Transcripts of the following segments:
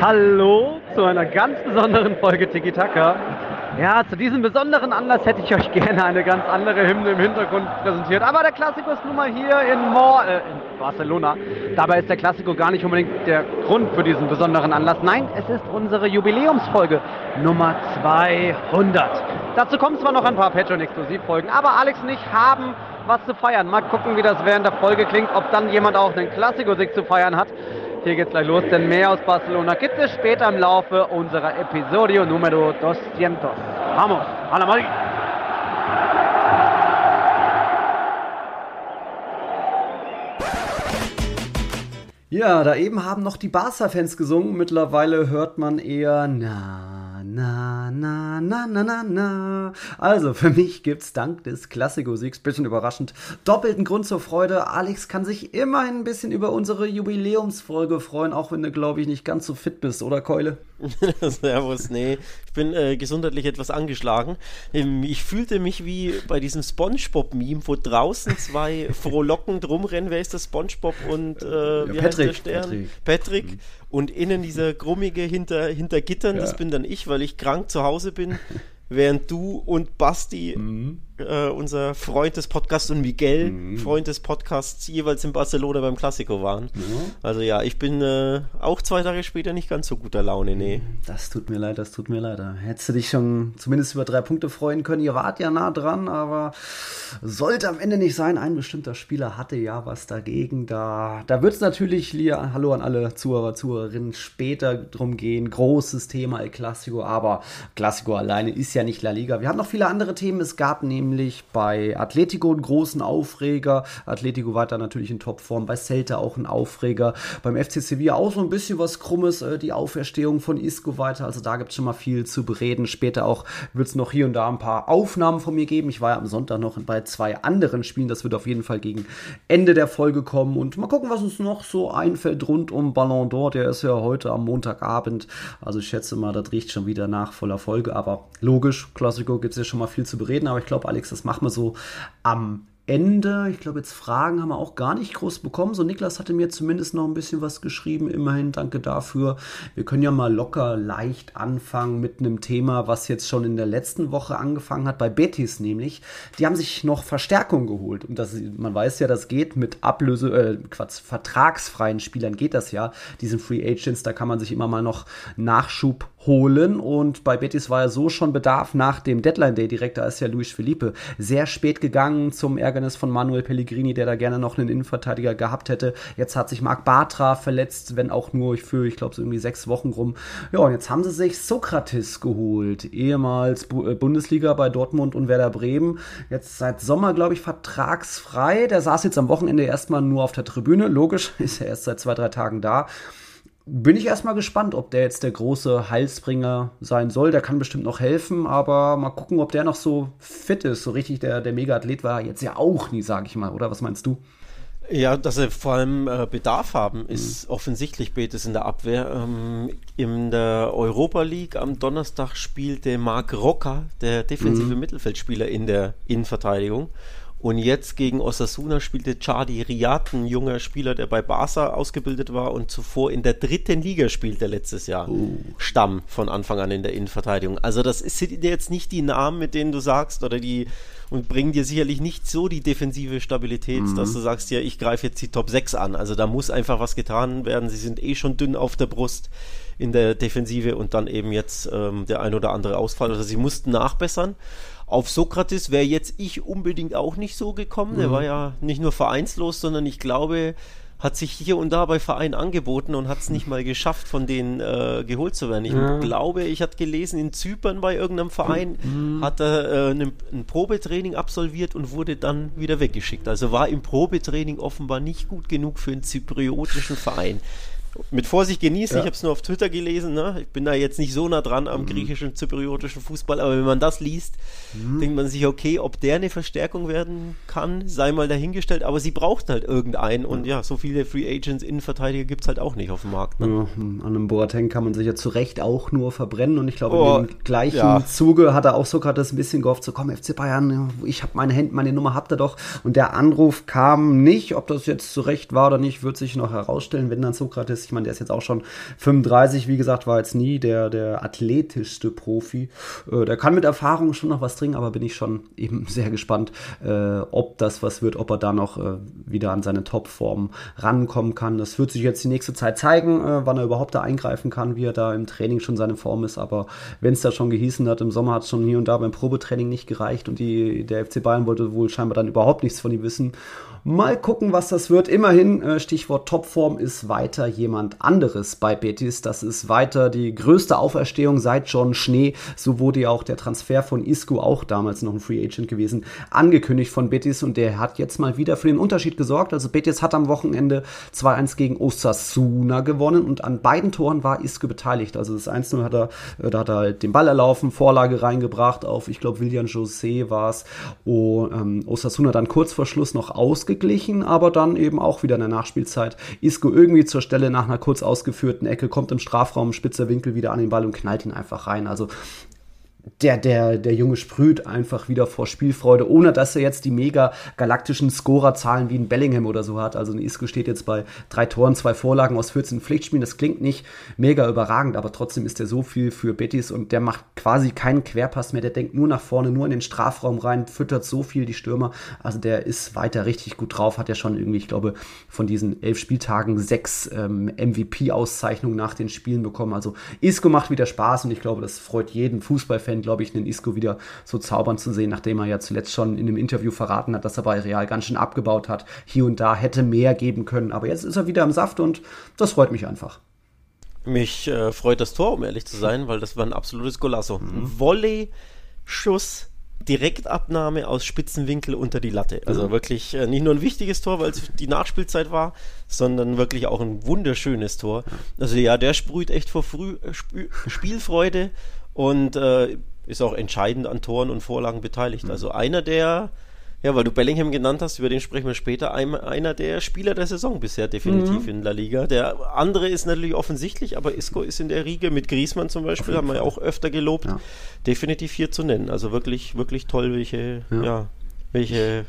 Hallo zu einer ganz besonderen Folge Tiki Taka. Ja, zu diesem besonderen Anlass hätte ich euch gerne eine ganz andere Hymne im Hintergrund präsentiert. Aber der Klassiker ist nun mal hier in, Mor äh, in Barcelona. Dabei ist der Klassiker gar nicht unbedingt der Grund für diesen besonderen Anlass. Nein, es ist unsere Jubiläumsfolge Nummer 200. Dazu kommen zwar noch ein paar Patreon-Exklusivfolgen, aber Alex und ich haben was zu feiern. Mal gucken, wie das während der Folge klingt, ob dann jemand auch einen Klassiker-Sieg zu feiern hat. Hier geht's gleich los, denn mehr aus Barcelona gibt es später im Laufe unserer Episodio Numero 200. Vamos, a la Madrid! Ja, da eben haben noch die Barca-Fans gesungen. Mittlerweile hört man eher na na, na, na, na, na, na. Also, für mich gibt's dank des Klassiko-Siegs, bisschen überraschend, doppelten Grund zur Freude. Alex kann sich immerhin ein bisschen über unsere Jubiläumsfolge freuen, auch wenn du, glaube ich, nicht ganz so fit bist, oder Keule? Servus, nee. Ich bin äh, gesundheitlich etwas angeschlagen. Ähm, ich fühlte mich wie bei diesem Spongebob-Meme, wo draußen zwei frohlockend rumrennen. Wer ist das? Spongebob und äh, ja, Patrick, Patrick. Patrick. Mhm. Und innen dieser grummige hinter, hinter Gittern, ja. das bin dann ich, weil ich krank zu Hause bin während du und Basti, mhm. Äh, unser Freund des Podcasts, und Miguel, mhm. Freund des Podcasts, jeweils in Barcelona beim Klassiko waren. Ja. Also ja, ich bin äh, auch zwei Tage später nicht ganz so guter Laune, nee. Das tut mir leid, das tut mir leid. Hättest du dich schon zumindest über drei Punkte freuen können. Ihr wart ja nah dran, aber sollte am Ende nicht sein. Ein bestimmter Spieler hatte ja was dagegen. Da, da wird es natürlich, Lia, hallo an alle Zuhörer, Zuhörerinnen, später drum gehen. Großes Thema El Clasico, aber Clasico alleine ist ja nicht La Liga. Wir haben noch viele andere Themen. Es gab nämlich bei Atletico einen großen Aufreger. Atletico weiter natürlich in Topform. Bei Celta auch ein Aufreger. Beim FC Sevilla auch so ein bisschen was Krummes. Äh, die Auferstehung von Isco weiter. Also da gibt es schon mal viel zu bereden. Später auch wird es noch hier und da ein paar Aufnahmen von mir geben. Ich war ja am Sonntag noch bei zwei anderen Spielen. Das wird auf jeden Fall gegen Ende der Folge kommen. Und mal gucken, was uns noch so einfällt rund um Ballon d'Or. Der ist ja heute am Montagabend. Also ich schätze mal, das riecht schon wieder nach voller Folge. Aber logisch Klassiko gibt es ja schon mal viel zu bereden, aber ich glaube, Alex, das machen wir so am Ende. Ich glaube, jetzt Fragen haben wir auch gar nicht groß bekommen. So, Niklas hatte mir zumindest noch ein bisschen was geschrieben. Immerhin danke dafür. Wir können ja mal locker leicht anfangen mit einem Thema, was jetzt schon in der letzten Woche angefangen hat, bei Betis nämlich. Die haben sich noch Verstärkung geholt. Und das, man weiß ja, das geht mit Ablöse, äh, Quatsch, vertragsfreien Spielern geht das ja. Diesen Free Agents, da kann man sich immer mal noch Nachschub holen. Und bei Betis war ja so schon Bedarf nach dem Deadline Day direkt. Da ist ja Luis Felipe sehr spät gegangen zum Ärgernis von Manuel Pellegrini, der da gerne noch einen Innenverteidiger gehabt hätte. Jetzt hat sich Marc Bartra verletzt, wenn auch nur für, ich glaube, so irgendwie sechs Wochen rum. Ja, und jetzt haben sie sich Sokrates geholt. Ehemals äh, Bundesliga bei Dortmund und Werder Bremen. Jetzt seit Sommer, glaube ich, vertragsfrei. Der saß jetzt am Wochenende erstmal nur auf der Tribüne. Logisch, ist er erst seit zwei, drei Tagen da bin ich erstmal gespannt, ob der jetzt der große Heilsbringer sein soll. Der kann bestimmt noch helfen, aber mal gucken, ob der noch so fit ist. So richtig der, der Mega-Athlet war jetzt ja auch nie, sage ich mal, oder? Was meinst du? Ja, dass sie vor allem äh, Bedarf haben, ist mhm. offensichtlich Betis in der Abwehr. Ähm, in der Europa League am Donnerstag spielte Marc Rocker, der defensive mhm. Mittelfeldspieler in der Innenverteidigung. Und jetzt gegen Osasuna spielte Chardi Riat, ein junger Spieler, der bei Barca ausgebildet war und zuvor in der dritten Liga spielte letztes Jahr. Uh. Stamm von Anfang an in der Innenverteidigung. Also das sind jetzt nicht die Namen, mit denen du sagst, oder die und bringen dir sicherlich nicht so die defensive Stabilität, mhm. dass du sagst, ja, ich greife jetzt die Top 6 an. Also da muss einfach was getan werden. Sie sind eh schon dünn auf der Brust in der Defensive und dann eben jetzt ähm, der ein oder andere Ausfall. Also sie mussten nachbessern. Auf Sokrates wäre jetzt ich unbedingt auch nicht so gekommen. Mhm. Der war ja nicht nur vereinslos, sondern ich glaube, hat sich hier und da bei Vereinen angeboten und hat es nicht mal geschafft, von denen äh, geholt zu werden. Ich ja. glaube, ich hatte gelesen, in Zypern bei irgendeinem Verein mhm. hat er äh, ein, ein, Probetraining absolviert und wurde dann wieder weggeschickt. Also war im Probetraining offenbar nicht gut genug für einen zypriotischen Verein mit Vorsicht genießen. Ja. Ich habe es nur auf Twitter gelesen. Ne? Ich bin da jetzt nicht so nah dran am mhm. griechischen, zypriotischen Fußball, aber wenn man das liest, mhm. denkt man sich, okay, ob der eine Verstärkung werden kann, sei mal dahingestellt. Aber sie braucht halt irgendeinen. Und ja, so viele Free Agents, Innenverteidiger gibt es halt auch nicht auf dem Markt. Ne? Ja, an einem Boateng kann man sich ja zu Recht auch nur verbrennen. Und ich glaube, oh, in dem gleichen ja. Zuge hat er auch Sokrates ein bisschen gehofft, so komm, FC Bayern, ich habe meine Hände, meine Nummer habt ihr doch. Und der Anruf kam nicht. Ob das jetzt zu Recht war oder nicht, wird sich noch herausstellen, wenn dann Sokrates Betis. Ich meine, der ist jetzt auch schon 35, wie gesagt, war jetzt nie der, der athletischste Profi. Äh, der kann mit Erfahrung schon noch was dringen, aber bin ich schon eben sehr gespannt, äh, ob das was wird, ob er da noch äh, wieder an seine Topform rankommen kann. Das wird sich jetzt die nächste Zeit zeigen, äh, wann er überhaupt da eingreifen kann, wie er da im Training schon seine Form ist. Aber wenn es da schon gehießen hat, im Sommer hat es schon hier und da beim Probetraining nicht gereicht und die, der FC Bayern wollte wohl scheinbar dann überhaupt nichts von ihm wissen. Mal gucken, was das wird. Immerhin, äh, Stichwort Topform, ist weiter jemand anderes bei Betis. Das ist weiter die größte Auferstehung seit John Schnee. So wurde ja auch der Transfer von Isco, auch damals noch ein Free Agent gewesen, angekündigt von Betis und der hat jetzt mal wieder für den Unterschied gesorgt. Also Betis hat am Wochenende 2-1 gegen Osasuna gewonnen und an beiden Toren war Isco beteiligt. Also das 1-0 hat er, äh, da hat er halt den Ball erlaufen, Vorlage reingebracht auf, ich glaube, William José war es. Oh, ähm, Osasuna dann kurz vor Schluss noch ausgeglichen, aber dann eben auch wieder in der Nachspielzeit. Isco irgendwie zur Stelle nach einer kurz ausgeführten Ecke, kommt im Strafraum, spitzer Winkel wieder an den Ball und knallt ihn einfach rein. Also der, der, der Junge sprüht einfach wieder vor Spielfreude, ohne dass er jetzt die mega galaktischen Scorerzahlen wie ein Bellingham oder so hat. Also ein Isco steht jetzt bei drei Toren, zwei Vorlagen aus 14 Pflichtspielen. Das klingt nicht mega überragend, aber trotzdem ist er so viel für Betis und der macht quasi keinen Querpass mehr. Der denkt nur nach vorne, nur in den Strafraum rein, füttert so viel die Stürmer. Also der ist weiter richtig gut drauf, hat ja schon irgendwie, ich glaube, von diesen elf Spieltagen sechs ähm, MVP-Auszeichnungen nach den Spielen bekommen. Also Isco macht wieder Spaß und ich glaube, das freut jeden Fußballfan Fan, glaube ich, einen Isco wieder so zaubern zu sehen, nachdem er ja zuletzt schon in einem Interview verraten hat, dass er bei Real ganz schön abgebaut hat. Hier und da hätte mehr geben können, aber jetzt ist er wieder im Saft und das freut mich einfach. Mich äh, freut das Tor, um ehrlich zu sein, weil das war ein absolutes Golasso. Mhm. Volley-Schuss Direktabnahme aus Spitzenwinkel unter die Latte. Also mhm. wirklich äh, nicht nur ein wichtiges Tor, weil es die Nachspielzeit war, sondern wirklich auch ein wunderschönes Tor. Also ja, der sprüht echt vor Früh äh, Sp Spielfreude und äh, ist auch entscheidend an Toren und Vorlagen beteiligt. Mhm. Also einer der, ja, weil du Bellingham genannt hast, über den sprechen wir später, ein, einer der Spieler der Saison bisher definitiv mhm. in La Liga. Der andere ist natürlich offensichtlich, aber Isco ist in der Riege mit Griesmann zum Beispiel, haben wir ja auch öfter gelobt, ja. definitiv hier zu nennen. Also wirklich, wirklich toll, welche, ja, ja welche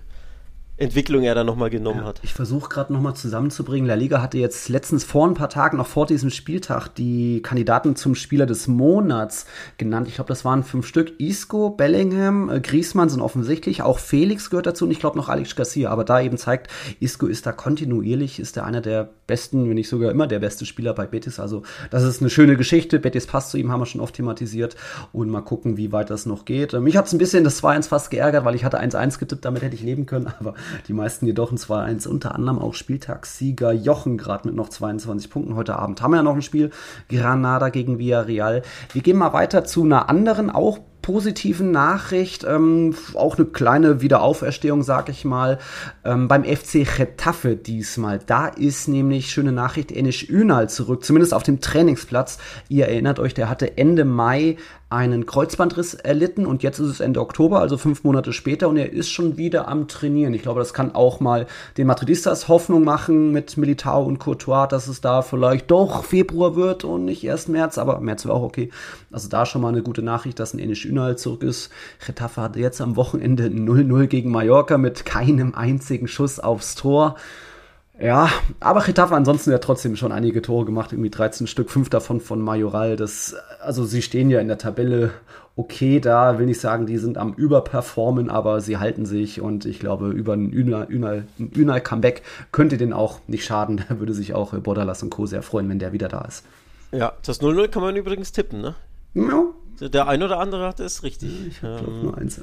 Entwicklung er da nochmal genommen ja, hat. Ich versuche gerade nochmal zusammenzubringen. La Liga hatte jetzt letztens vor ein paar Tagen, noch vor diesem Spieltag, die Kandidaten zum Spieler des Monats genannt. Ich glaube, das waren fünf Stück. Isco, Bellingham, äh, Griezmann sind offensichtlich. Auch Felix gehört dazu und ich glaube noch Alex Garcia. Aber da eben zeigt, Isco ist da kontinuierlich, ist er einer der besten, wenn nicht sogar immer der beste Spieler bei Betis. Also das ist eine schöne Geschichte. Betis passt zu ihm, haben wir schon oft thematisiert. Und mal gucken, wie weit das noch geht. Mich hat es ein bisschen das 2-1 fast geärgert, weil ich hatte 1-1 getippt, damit hätte ich leben können. Aber die meisten jedoch ein 2-1, unter anderem auch Spieltagssieger Jochen gerade mit noch 22 Punkten. Heute Abend haben wir ja noch ein Spiel, Granada gegen Villarreal. Wir gehen mal weiter zu einer anderen, auch positiven Nachricht, ähm, auch eine kleine Wiederauferstehung, sag ich mal, ähm, beim FC Getafe diesmal. Da ist nämlich, schöne Nachricht, Enes Ünal zurück, zumindest auf dem Trainingsplatz. Ihr erinnert euch, der hatte Ende Mai einen Kreuzbandriss erlitten und jetzt ist es Ende Oktober, also fünf Monate später und er ist schon wieder am Trainieren. Ich glaube, das kann auch mal den Madridistas Hoffnung machen mit Militao und Courtois, dass es da vielleicht doch Februar wird und nicht erst März, aber März wäre auch okay. Also da schon mal eine gute Nachricht, dass ein Enes Ünal zurück ist. Getafe hatte jetzt am Wochenende 0-0 gegen Mallorca mit keinem einzigen Schuss aufs Tor. Ja, aber Getafe ansonsten ja trotzdem schon einige Tore gemacht, irgendwie 13 Stück, fünf davon von Majoral. Das, also sie stehen ja in der Tabelle okay da, will nicht sagen, die sind am Überperformen, aber sie halten sich und ich glaube, über ein Ünal-Comeback könnte den auch nicht schaden. Da würde sich auch Bordalas und Co. sehr freuen, wenn der wieder da ist. Ja, das 0-0 kann man übrigens tippen, ne? Ja, der ein oder andere hatte es richtig. Ich habe ähm, nur 1-1.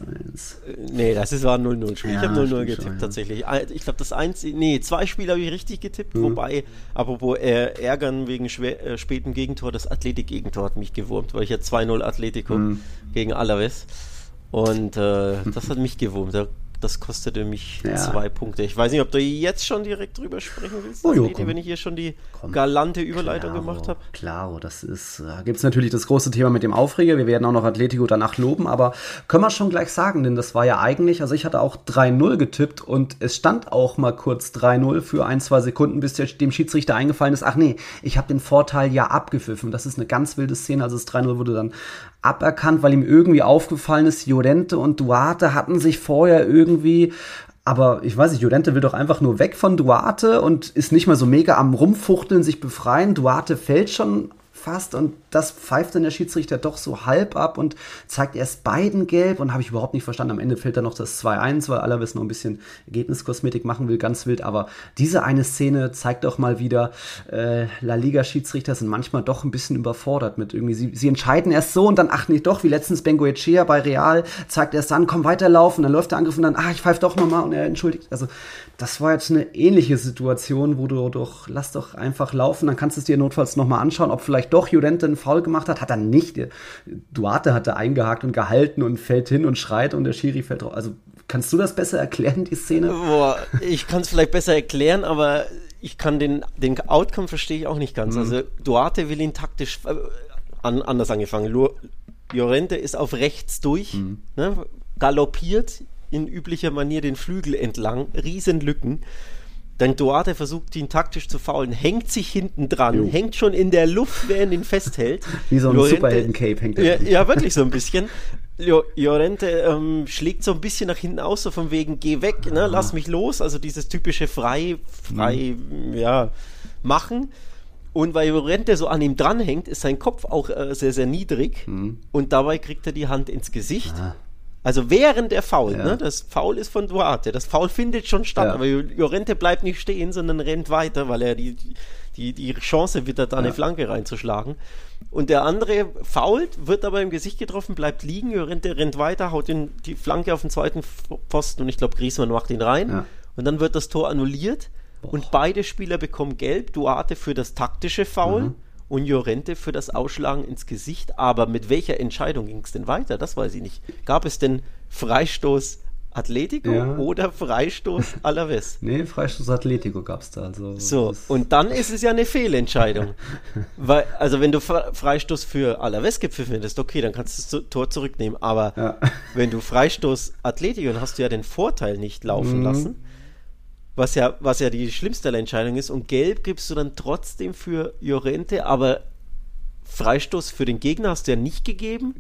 Äh, nee, das ist, war ein 0-0-Spiel. Ja, ich habe 0-0 getippt, schon, ja. tatsächlich. Ich glaube, das eins, nee, zwei Spiele habe ich richtig getippt, mhm. wobei, apropos äh, Ärgern wegen schwer, äh, spätem Gegentor, das Athletik-Gegentor hat mich gewurmt, weil ich ja 2-0 Atletico mhm. gegen Alaves. Und äh, das hat mich gewurmt. Da das kostete mich ja. zwei Punkte. Ich weiß nicht, ob du jetzt schon direkt drüber sprechen willst, oh, jo, Lady, wenn ich hier schon die komm. galante Überleitung klaro, gemacht habe. Klar, das ist, da gibt es natürlich das große Thema mit dem Aufreger. Wir werden auch noch Atletico danach loben, aber können wir schon gleich sagen, denn das war ja eigentlich, also ich hatte auch 3-0 getippt und es stand auch mal kurz 3-0 für ein, zwei Sekunden, bis dem Schiedsrichter eingefallen ist, ach nee, ich habe den Vorteil ja abgepfiffen. Das ist eine ganz wilde Szene, also das 3-0 wurde dann aberkannt, weil ihm irgendwie aufgefallen ist, Llorente und Duarte hatten sich vorher irgendwie Aber ich weiß nicht, Llorente will doch einfach nur weg von Duarte und ist nicht mal so mega am Rumfuchteln, sich befreien. Duarte fällt schon fast und das pfeift dann der Schiedsrichter doch so halb ab und zeigt erst beiden gelb und habe ich überhaupt nicht verstanden. Am Ende fällt dann noch das 2-1, weil Alaves noch ein bisschen Ergebniskosmetik machen will, ganz wild. Aber diese eine Szene zeigt doch mal wieder, äh, La Liga-Schiedsrichter sind manchmal doch ein bisschen überfordert mit irgendwie. Sie, sie entscheiden erst so und dann, ach nee, doch, wie letztens Bengoechea bei Real, zeigt erst dann, komm weiterlaufen, dann läuft der Angriff und dann, ach, ich pfeife doch nochmal und er entschuldigt. Also das war jetzt eine ähnliche Situation, wo du doch, lass doch einfach laufen, dann kannst du es dir notfalls nochmal anschauen, ob vielleicht doch Jurente einen Foul gemacht hat. Hat er nicht. Duarte hatte eingehakt und gehalten und fällt hin und schreit und der Schiri fällt drauf. Also kannst du das besser erklären, die Szene? Boah, ich kann es vielleicht besser erklären, aber ich kann den, den Outcome verstehe ich auch nicht ganz. Mhm. Also Duarte will ihn taktisch äh, an, anders angefangen. Llorente ist auf rechts durch, mhm. ne, galoppiert in üblicher Manier den Flügel entlang, Riesenlücken. Dann Duarte versucht ihn taktisch zu faulen, hängt sich hinten dran, jo. hängt schon in der Luft, wer ihn festhält. Wie so ein Superhelden-Cape hängt er. Ja, ja, wirklich so ein bisschen. Llorente ähm, schlägt so ein bisschen nach hinten aus, so von wegen, geh weg, ne, lass mich los. Also dieses typische frei, frei, mhm. ja, machen. Und weil Llorente so an ihm dranhängt, ist sein Kopf auch äh, sehr, sehr niedrig. Mhm. Und dabei kriegt er die Hand ins Gesicht. Ah. Also während der Foul, ja. ne? Das Foul ist von Duarte. Das Foul findet schon statt, ja. aber Llorente bleibt nicht stehen, sondern rennt weiter, weil er die, die, die Chance wittert, da eine Flanke reinzuschlagen. Und der andere fault, wird aber im Gesicht getroffen, bleibt liegen, Llorente rennt weiter, haut den, die Flanke auf den zweiten Pfosten und ich glaube, Griezmann macht ihn rein. Ja. Und dann wird das Tor annulliert Boah. und beide Spieler bekommen gelb. Duarte für das taktische Foul. Mhm und Jorente für das Ausschlagen ins Gesicht. Aber mit welcher Entscheidung ging es denn weiter? Das weiß ich nicht. Gab es denn Freistoß Atletico ja. oder Freistoß Alaves? nee, Freistoß Atletico gab es da. Also so, und dann ist es ja eine Fehlentscheidung. Weil, also wenn du Freistoß für Alaves gepfiffen hättest, okay, dann kannst du das Tor zurücknehmen. Aber ja. wenn du Freistoß Atletico, dann hast du ja den Vorteil nicht laufen mhm. lassen was ja, was ja die schlimmste Entscheidung ist. Und gelb gibst du dann trotzdem für Jorente, aber Freistoß für den Gegner hast du ja nicht gegeben.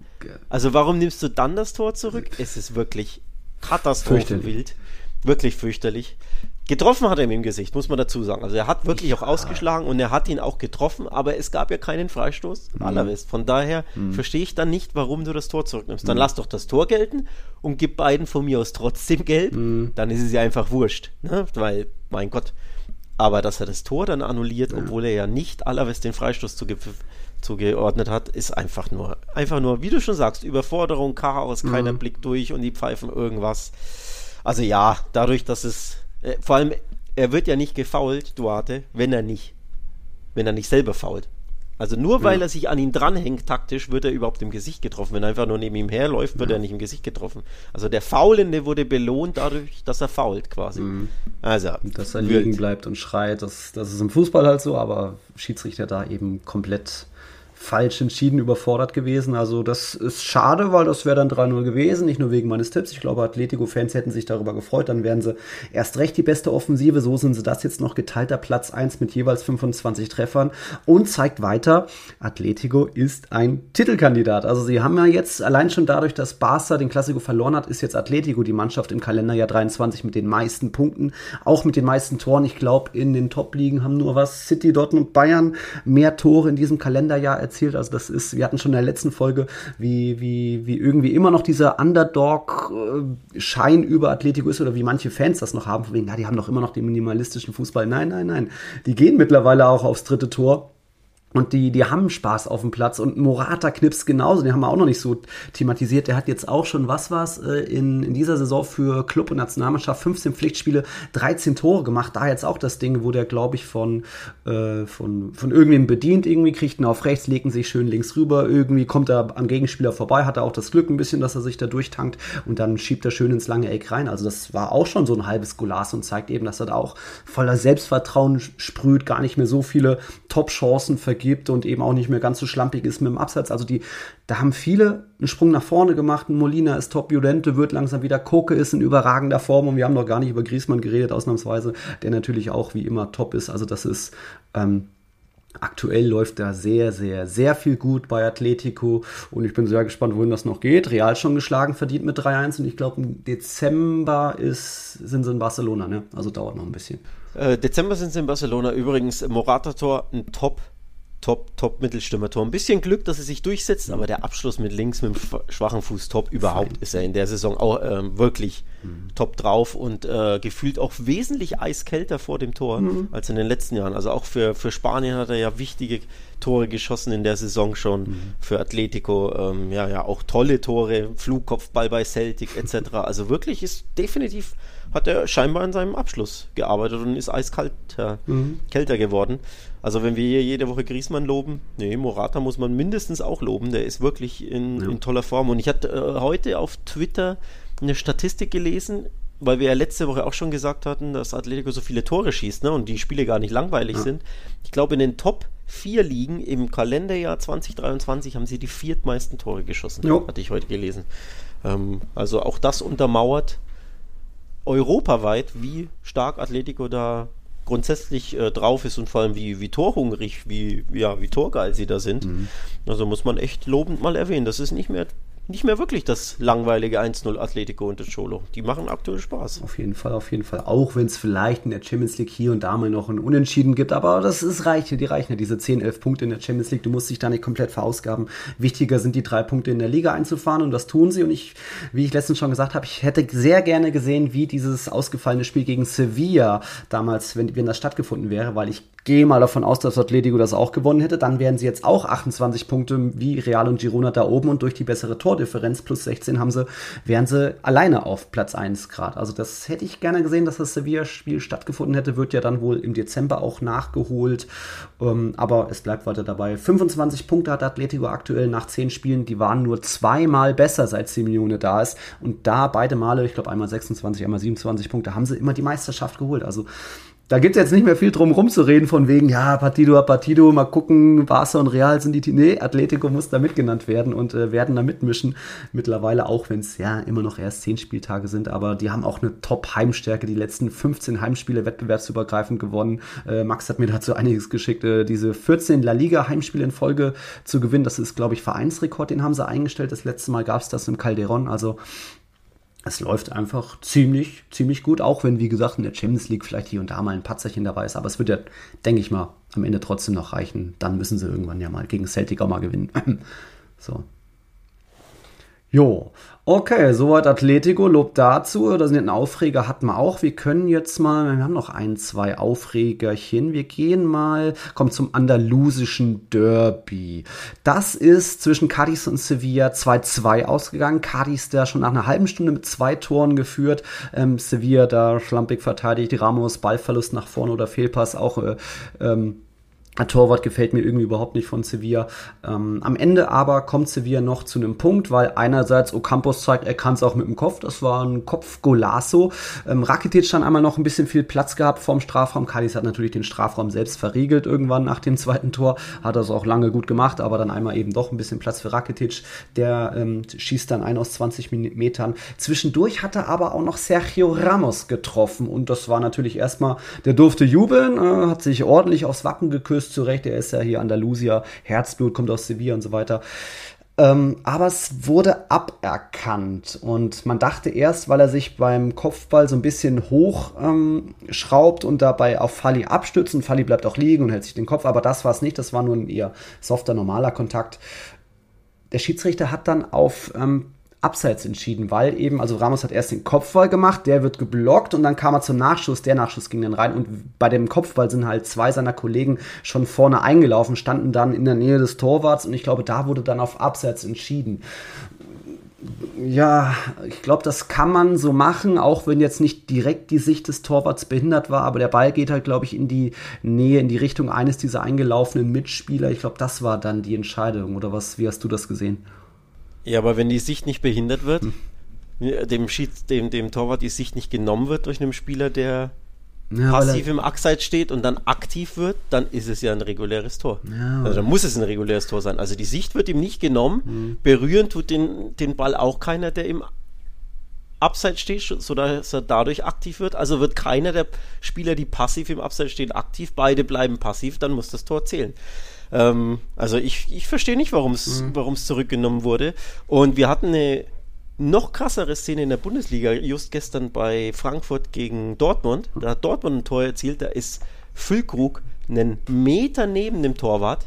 Also warum nimmst du dann das Tor zurück? Es ist wirklich katastrophenwild. Wirklich fürchterlich. Getroffen hat er ihm im Gesicht, muss man dazu sagen. Also er hat wirklich ja. auch ausgeschlagen und er hat ihn auch getroffen, aber es gab ja keinen Freistoß. Mhm. Allerwest. Von daher mhm. verstehe ich dann nicht, warum du das Tor zurücknimmst. Dann mhm. lass doch das Tor gelten und gib beiden von mir aus trotzdem gelb. Mhm. Dann ist es ja einfach wurscht. Ne? Weil, mein Gott. Aber dass er das Tor dann annulliert, ja. obwohl er ja nicht Allerwest den Freistoß zuge zugeordnet hat, ist einfach nur, einfach nur, wie du schon sagst, Überforderung, Chaos, keiner mhm. Blick durch und die pfeifen irgendwas. Also ja, dadurch, dass es äh, vor allem, er wird ja nicht gefault, Duarte, wenn er nicht, wenn er nicht selber fault. Also nur weil ja. er sich an ihn dranhängt taktisch, wird er überhaupt im Gesicht getroffen. Wenn er einfach nur neben ihm herläuft, wird ja. er nicht im Gesicht getroffen. Also der Faulende wurde belohnt dadurch, dass er fault quasi. Mhm. Also, dass er liegen bleibt und schreit, das, das ist im Fußball halt so, aber Schiedsrichter da eben komplett falsch entschieden, überfordert gewesen. Also das ist schade, weil das wäre dann 3-0 gewesen, nicht nur wegen meines Tipps. Ich glaube, Atletico-Fans hätten sich darüber gefreut. Dann wären sie erst recht die beste Offensive. So sind sie das jetzt noch geteilter Platz 1 mit jeweils 25 Treffern und zeigt weiter, Atletico ist ein Titelkandidat. Also sie haben ja jetzt allein schon dadurch, dass Barca den Klassiko verloren hat, ist jetzt Atletico die Mannschaft im Kalenderjahr 23 mit den meisten Punkten, auch mit den meisten Toren. Ich glaube, in den Top-Ligen haben nur was City, Dortmund, Bayern mehr Tore in diesem Kalenderjahr erzielt. Also das ist, wir hatten schon in der letzten Folge, wie, wie, wie irgendwie immer noch dieser Underdog-Schein über Atletico ist oder wie manche Fans das noch haben, von wegen, ja, die haben doch immer noch den minimalistischen Fußball. Nein, nein, nein. Die gehen mittlerweile auch aufs dritte Tor. Und die, die haben Spaß auf dem Platz. Und Morata knipst genauso. Den haben wir auch noch nicht so thematisiert. Der hat jetzt auch schon, was war's, äh, in, in dieser Saison für Club und Nationalmannschaft 15 Pflichtspiele, 13 Tore gemacht. Da jetzt auch das Ding, wo der, glaube ich, von, äh, von, von irgendwem bedient irgendwie, kriegt ihn auf rechts, legt ihn sich schön links rüber. Irgendwie kommt er am Gegenspieler vorbei, hat er auch das Glück ein bisschen, dass er sich da durchtankt und dann schiebt er schön ins lange Eck rein. Also das war auch schon so ein halbes Gulas und zeigt eben, dass er da auch voller Selbstvertrauen sprüht, gar nicht mehr so viele Top-Chancen vergibt gibt und eben auch nicht mehr ganz so schlampig ist mit dem Absatz. Also die, da haben viele einen Sprung nach vorne gemacht. Molina ist top, Judente wird langsam wieder, Koke ist in überragender Form und wir haben noch gar nicht über Griesmann geredet, ausnahmsweise, der natürlich auch wie immer top ist. Also das ist ähm, Aktuell läuft da sehr, sehr, sehr viel gut bei Atletico und ich bin sehr gespannt, wohin das noch geht. Real schon geschlagen, verdient mit 3-1 und ich glaube, im Dezember ist, sind sie in Barcelona, ne? Also dauert noch ein bisschen. Äh, Dezember sind sie in Barcelona. Übrigens, Morata-Tor, ein Top top, top Mittelstürmer-Tor. Ein bisschen Glück, dass er sich durchsetzt, aber der Abschluss mit links, mit dem schwachen Fuß top. Überhaupt ist er in der Saison auch ähm, wirklich mhm. top drauf und äh, gefühlt auch wesentlich eiskälter vor dem Tor mhm. als in den letzten Jahren. Also auch für, für Spanien hat er ja wichtige Tore geschossen in der Saison schon. Mhm. Für Atletico, ähm, ja, ja, auch tolle Tore, Flugkopfball bei Celtic etc. Also wirklich ist definitiv hat er scheinbar in seinem Abschluss gearbeitet und ist eiskalt mhm. kälter geworden. Also wenn wir hier jede Woche Griesmann loben, nee, Morata muss man mindestens auch loben. Der ist wirklich in, ja. in toller Form. Und ich hatte äh, heute auf Twitter eine Statistik gelesen, weil wir ja letzte Woche auch schon gesagt hatten, dass Atletico so viele Tore schießt ne, und die Spiele gar nicht langweilig ja. sind. Ich glaube, in den Top 4 Ligen im Kalenderjahr 2023 haben sie die viertmeisten Tore geschossen. Jo. Hatte ich heute gelesen. Ähm, also auch das untermauert europaweit, wie stark Atletico da grundsätzlich äh, drauf ist und vor allem wie, wie torhungrig, wie, ja, wie torgeil sie da sind. Mhm. Also muss man echt lobend mal erwähnen. Das ist nicht mehr nicht mehr wirklich das langweilige 1-0 Atletico und Cholo. Die machen aktuell Spaß. Auf jeden Fall, auf jeden Fall. Auch wenn es vielleicht in der Champions League hier und da mal noch ein Unentschieden gibt, aber das ist reicht, die reichen ja diese 10, 11 Punkte in der Champions League. Du musst dich da nicht komplett verausgaben. Wichtiger sind die drei Punkte in der Liga einzufahren und das tun sie. Und ich, wie ich letztens schon gesagt habe, ich hätte sehr gerne gesehen, wie dieses ausgefallene Spiel gegen Sevilla damals, wenn, wenn das stattgefunden wäre, weil ich gehe mal davon aus, dass Atletico das auch gewonnen hätte. Dann wären sie jetzt auch 28 Punkte wie Real und Girona da oben und durch die bessere Tordifferenz plus 16 haben sie, wären sie alleine auf Platz 1 Grad. Also das hätte ich gerne gesehen, dass das Sevilla-Spiel stattgefunden hätte. Wird ja dann wohl im Dezember auch nachgeholt. Ähm, aber es bleibt weiter dabei. 25 Punkte hat Atletico aktuell nach 10 Spielen. Die waren nur zweimal besser, seit Simeone da ist. Und da beide Male, ich glaube einmal 26, einmal 27 Punkte, haben sie immer die Meisterschaft geholt. Also da gibt es jetzt nicht mehr viel drum rumzureden, von wegen, ja, Partido a Partido, mal gucken, Barca und Real sind die, nee, Atletico muss da mitgenannt werden und äh, werden da mitmischen. Mittlerweile auch, wenn es ja immer noch erst zehn Spieltage sind, aber die haben auch eine Top-Heimstärke, die letzten 15 Heimspiele wettbewerbsübergreifend gewonnen. Äh, Max hat mir dazu einiges geschickt, äh, diese 14 La Liga Heimspiele in Folge zu gewinnen, das ist, glaube ich, Vereinsrekord, den haben sie eingestellt. Das letzte Mal gab es das im Calderon, also es läuft einfach ziemlich, ziemlich gut, auch wenn, wie gesagt, in der Champions League vielleicht hier und da mal ein Patzerchen dabei ist. Aber es wird ja, denke ich mal, am Ende trotzdem noch reichen. Dann müssen sie irgendwann ja mal gegen Celtic auch mal gewinnen. so. Jo, okay, soweit Atletico, Lob dazu. Da sind einen Aufreger hatten wir auch. Wir können jetzt mal, wir haben noch ein, zwei Aufregerchen. Wir gehen mal, kommt zum andalusischen Derby. Das ist zwischen Cadiz und Sevilla 2-2 ausgegangen. Cadiz da schon nach einer halben Stunde mit zwei Toren geführt. Ähm, Sevilla da schlampig verteidigt. Ramos Ballverlust nach vorne oder Fehlpass auch äh, ähm, Torwart gefällt mir irgendwie überhaupt nicht von Sevilla. Ähm, am Ende aber kommt Sevilla noch zu einem Punkt, weil einerseits Ocampos zeigt, er kann es auch mit dem Kopf. Das war ein Kopf-Golasso. Ähm, Rakitic dann einmal noch ein bisschen viel Platz gehabt vorm Strafraum. Cadiz hat natürlich den Strafraum selbst verriegelt irgendwann nach dem zweiten Tor. Hat das auch lange gut gemacht, aber dann einmal eben doch ein bisschen Platz für Rakitic. Der ähm, schießt dann ein aus 20 Metern. Zwischendurch hat er aber auch noch Sergio Ramos getroffen und das war natürlich erstmal, der durfte jubeln, äh, hat sich ordentlich aufs Wappen geküsst zu Recht, er ist ja hier Andalusier, Herzblut, kommt aus Sevilla und so weiter. Ähm, aber es wurde aberkannt und man dachte erst, weil er sich beim Kopfball so ein bisschen hochschraubt ähm, und dabei auf Falli abstützt und Falli bleibt auch liegen und hält sich den Kopf, aber das war es nicht, das war nur ein eher softer, normaler Kontakt. Der Schiedsrichter hat dann auf ähm, abseits entschieden, weil eben, also Ramos hat erst den Kopfball gemacht, der wird geblockt und dann kam er zum Nachschuss, der Nachschuss ging dann rein und bei dem Kopfball sind halt zwei seiner Kollegen schon vorne eingelaufen, standen dann in der Nähe des Torwarts und ich glaube, da wurde dann auf Abseits entschieden. Ja, ich glaube, das kann man so machen, auch wenn jetzt nicht direkt die Sicht des Torwarts behindert war, aber der Ball geht halt, glaube ich, in die Nähe, in die Richtung eines dieser eingelaufenen Mitspieler. Ich glaube, das war dann die Entscheidung, oder was, wie hast du das gesehen? Ja, aber wenn die Sicht nicht behindert wird, hm. dem, Schied, dem, dem Torwart die Sicht nicht genommen wird durch einen Spieler, der ja, passiv im Ackseite steht und dann aktiv wird, dann ist es ja ein reguläres Tor. Ja, also dann muss es ein reguläres Tor sein. Also die Sicht wird ihm nicht genommen, mhm. berühren tut den, den Ball auch keiner, der im Abseits steht, sodass er dadurch aktiv wird. Also wird keiner der Spieler, die passiv im Abseits stehen, aktiv. Beide bleiben passiv, dann muss das Tor zählen. Ähm, also ich, ich verstehe nicht, warum es mhm. zurückgenommen wurde. Und wir hatten eine noch krassere Szene in der Bundesliga, just gestern bei Frankfurt gegen Dortmund. Da hat Dortmund ein Tor erzielt, da ist Füllkrug einen Meter neben dem Torwart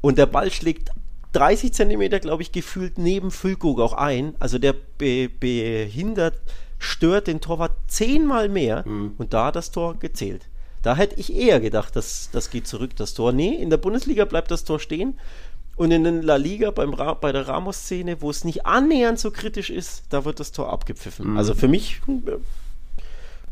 und der Ball schlägt 30 Zentimeter, glaube ich, gefühlt neben Füllkrug auch ein. Also der be behindert, stört den Torwart zehnmal mehr mhm. und da hat das Tor gezählt. Da hätte ich eher gedacht, dass das geht zurück, das Tor. Nee, in der Bundesliga bleibt das Tor stehen. Und in der La Liga beim Ra bei der Ramos-Szene, wo es nicht annähernd so kritisch ist, da wird das Tor abgepfiffen. Mhm. Also für mich äh,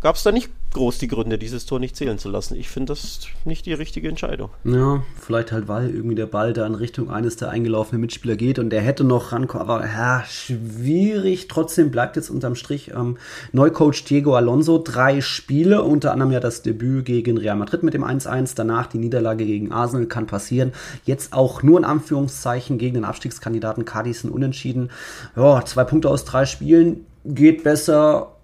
gab es da nicht groß die Gründe, dieses Tor nicht zählen zu lassen. Ich finde das nicht die richtige Entscheidung. Ja, vielleicht halt, weil irgendwie der Ball da in Richtung eines der eingelaufenen Mitspieler geht und der hätte noch rankommen. Aber ja, schwierig. Trotzdem bleibt jetzt unterm Strich ähm, Neucoach Diego Alonso drei Spiele, unter anderem ja das Debüt gegen Real Madrid mit dem 1-1, danach die Niederlage gegen Arsenal kann passieren. Jetzt auch nur in Anführungszeichen gegen den Abstiegskandidaten Cadiz unentschieden. Ja, zwei Punkte aus drei Spielen geht besser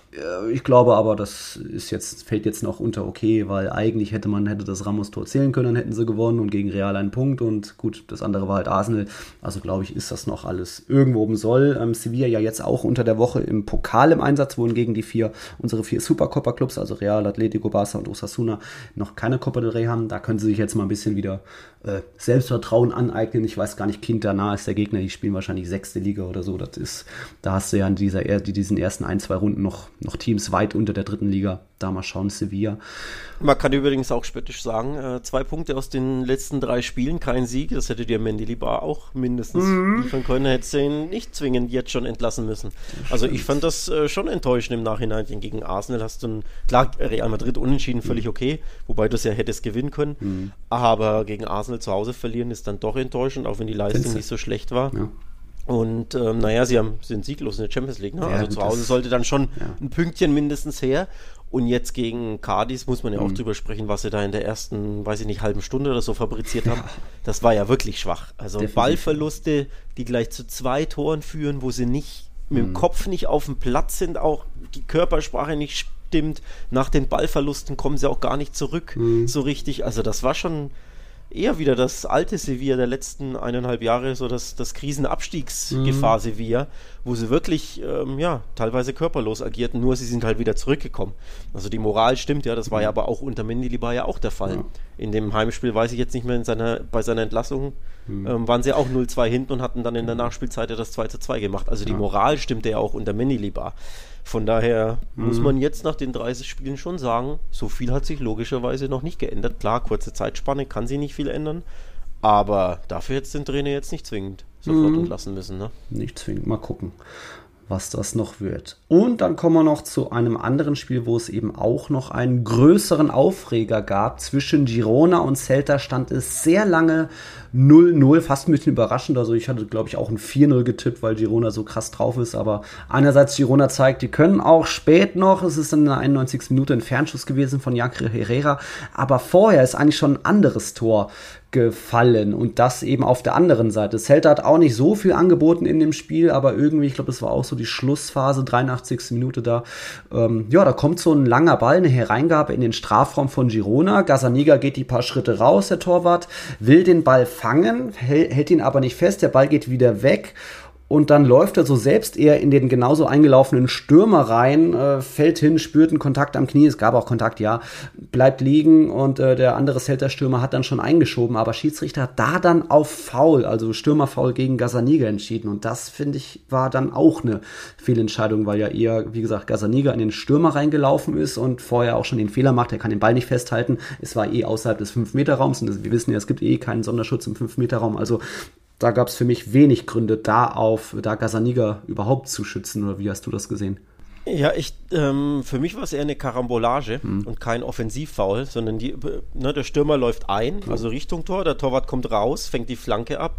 ich glaube aber, das ist jetzt, fällt jetzt noch unter okay, weil eigentlich hätte man hätte das Ramos-Tor zählen können, dann hätten sie gewonnen und gegen Real einen Punkt und gut, das andere war halt Arsenal. Also glaube ich, ist das noch alles irgendwo oben soll. Ähm, Sevilla ja jetzt auch unter der Woche im Pokal im Einsatz, wurden gegen die vier, unsere vier Supercopa-Clubs, also Real, Atletico, Barça und Osasuna, noch keine Copa del Rey haben. Da können sie sich jetzt mal ein bisschen wieder äh, Selbstvertrauen aneignen. Ich weiß gar nicht, Quintana ist der Gegner, die spielen wahrscheinlich sechste Liga oder so. Das ist, da hast du ja in dieser, diesen ersten ein, zwei Runden noch, noch Teams weit unter der dritten Liga. Da mal schauen, Sevilla. Man kann übrigens auch spöttisch sagen, äh, zwei Punkte aus den letzten drei Spielen, kein Sieg. Das hätte dir Mendilibar auch mindestens mhm. liefern können. Hätte sie ihn nicht zwingend jetzt schon entlassen müssen. Also ich fand das äh, schon enttäuschend im Nachhinein. Gegen Arsenal hast du, ein, klar, Real Madrid unentschieden, völlig mhm. okay. Wobei du es ja hättest gewinnen können. Mhm. Aber gegen Arsenal zu Hause verlieren ist dann doch enttäuschend, auch wenn die Leistung Findest nicht so schlecht war. Ja. Und ähm, naja, sie haben, sind sieglos in der Champions League. Ne? Ja, also zu Hause sollte dann schon ja. ein Pünktchen mindestens her. Und jetzt gegen Cardis muss man ja auch mhm. drüber sprechen, was sie da in der ersten, weiß ich nicht, halben Stunde oder so fabriziert haben. Das war ja wirklich schwach. Also Definitiv. Ballverluste, die gleich zu zwei Toren führen, wo sie nicht mit dem mhm. Kopf nicht auf dem Platz sind, auch die Körpersprache nicht stimmt. Nach den Ballverlusten kommen sie auch gar nicht zurück mhm. so richtig. Also das war schon eher wieder das alte Sevilla der letzten eineinhalb Jahre, so das, das Krisenabstiegsgefahr mhm. Sevilla, wo sie wirklich, ähm, ja, teilweise körperlos agierten, nur sie sind halt wieder zurückgekommen. Also die Moral stimmt, ja, das war ja mhm. aber auch unter Mendilibar ja auch der Fall. Ja. In dem Heimspiel weiß ich jetzt nicht mehr, in seiner, bei seiner Entlassung mhm. ähm, waren sie auch 0-2 hinten und hatten dann in der Nachspielzeit ja das 2-2 gemacht. Also die. Moral stimmte ja auch unter Mendilibar. Von daher mhm. muss man jetzt nach den 30 Spielen schon sagen, so viel hat sich logischerweise noch nicht geändert. Klar, kurze Zeitspanne kann sie nicht viel ändern, aber dafür jetzt den Trainer jetzt nicht zwingend sofort mhm. entlassen müssen. Ne? Nicht zwingend, mal gucken was das noch wird. Und dann kommen wir noch zu einem anderen Spiel, wo es eben auch noch einen größeren Aufreger gab. Zwischen Girona und Celta stand es sehr lange 0-0, fast ein bisschen überraschend. Also ich hatte, glaube ich, auch ein 4-0 getippt, weil Girona so krass drauf ist. Aber einerseits Girona zeigt, die können auch spät noch. Es ist in der 91. Minute ein Fernschuss gewesen von Jacre Herrera. Aber vorher ist eigentlich schon ein anderes Tor gefallen und das eben auf der anderen Seite. Celta hat auch nicht so viel angeboten in dem Spiel, aber irgendwie, ich glaube, es war auch so die Schlussphase, 83. Minute da. Ähm, ja, da kommt so ein langer Ball, eine Hereingabe in den Strafraum von Girona. Gazaniga geht die paar Schritte raus, der Torwart, will den Ball fangen, hält ihn aber nicht fest, der Ball geht wieder weg und dann läuft er so selbst eher in den genauso eingelaufenen Stürmer rein, äh, fällt hin, spürt einen Kontakt am Knie, es gab auch Kontakt, ja, bleibt liegen und äh, der andere Celta-Stürmer hat dann schon eingeschoben, aber Schiedsrichter hat da dann auf Foul, also Stürmerfoul gegen Gazaniga entschieden. Und das, finde ich, war dann auch eine Fehlentscheidung, weil ja eher, wie gesagt, Gazaniga in den Stürmer reingelaufen ist und vorher auch schon den Fehler macht, er kann den Ball nicht festhalten, es war eh außerhalb des 5-Meter-Raums und wir wissen ja, es gibt eh keinen Sonderschutz im 5-Meter-Raum, also da gab es für mich wenig Gründe, da auf da Gasaniga überhaupt zu schützen. Oder wie hast du das gesehen? Ja, ich, ähm, für mich war es eher eine Karambolage hm. und kein Offensivfoul, sondern die, ne, der Stürmer läuft ein, hm. also Richtung Tor, der Torwart kommt raus, fängt die Flanke ab.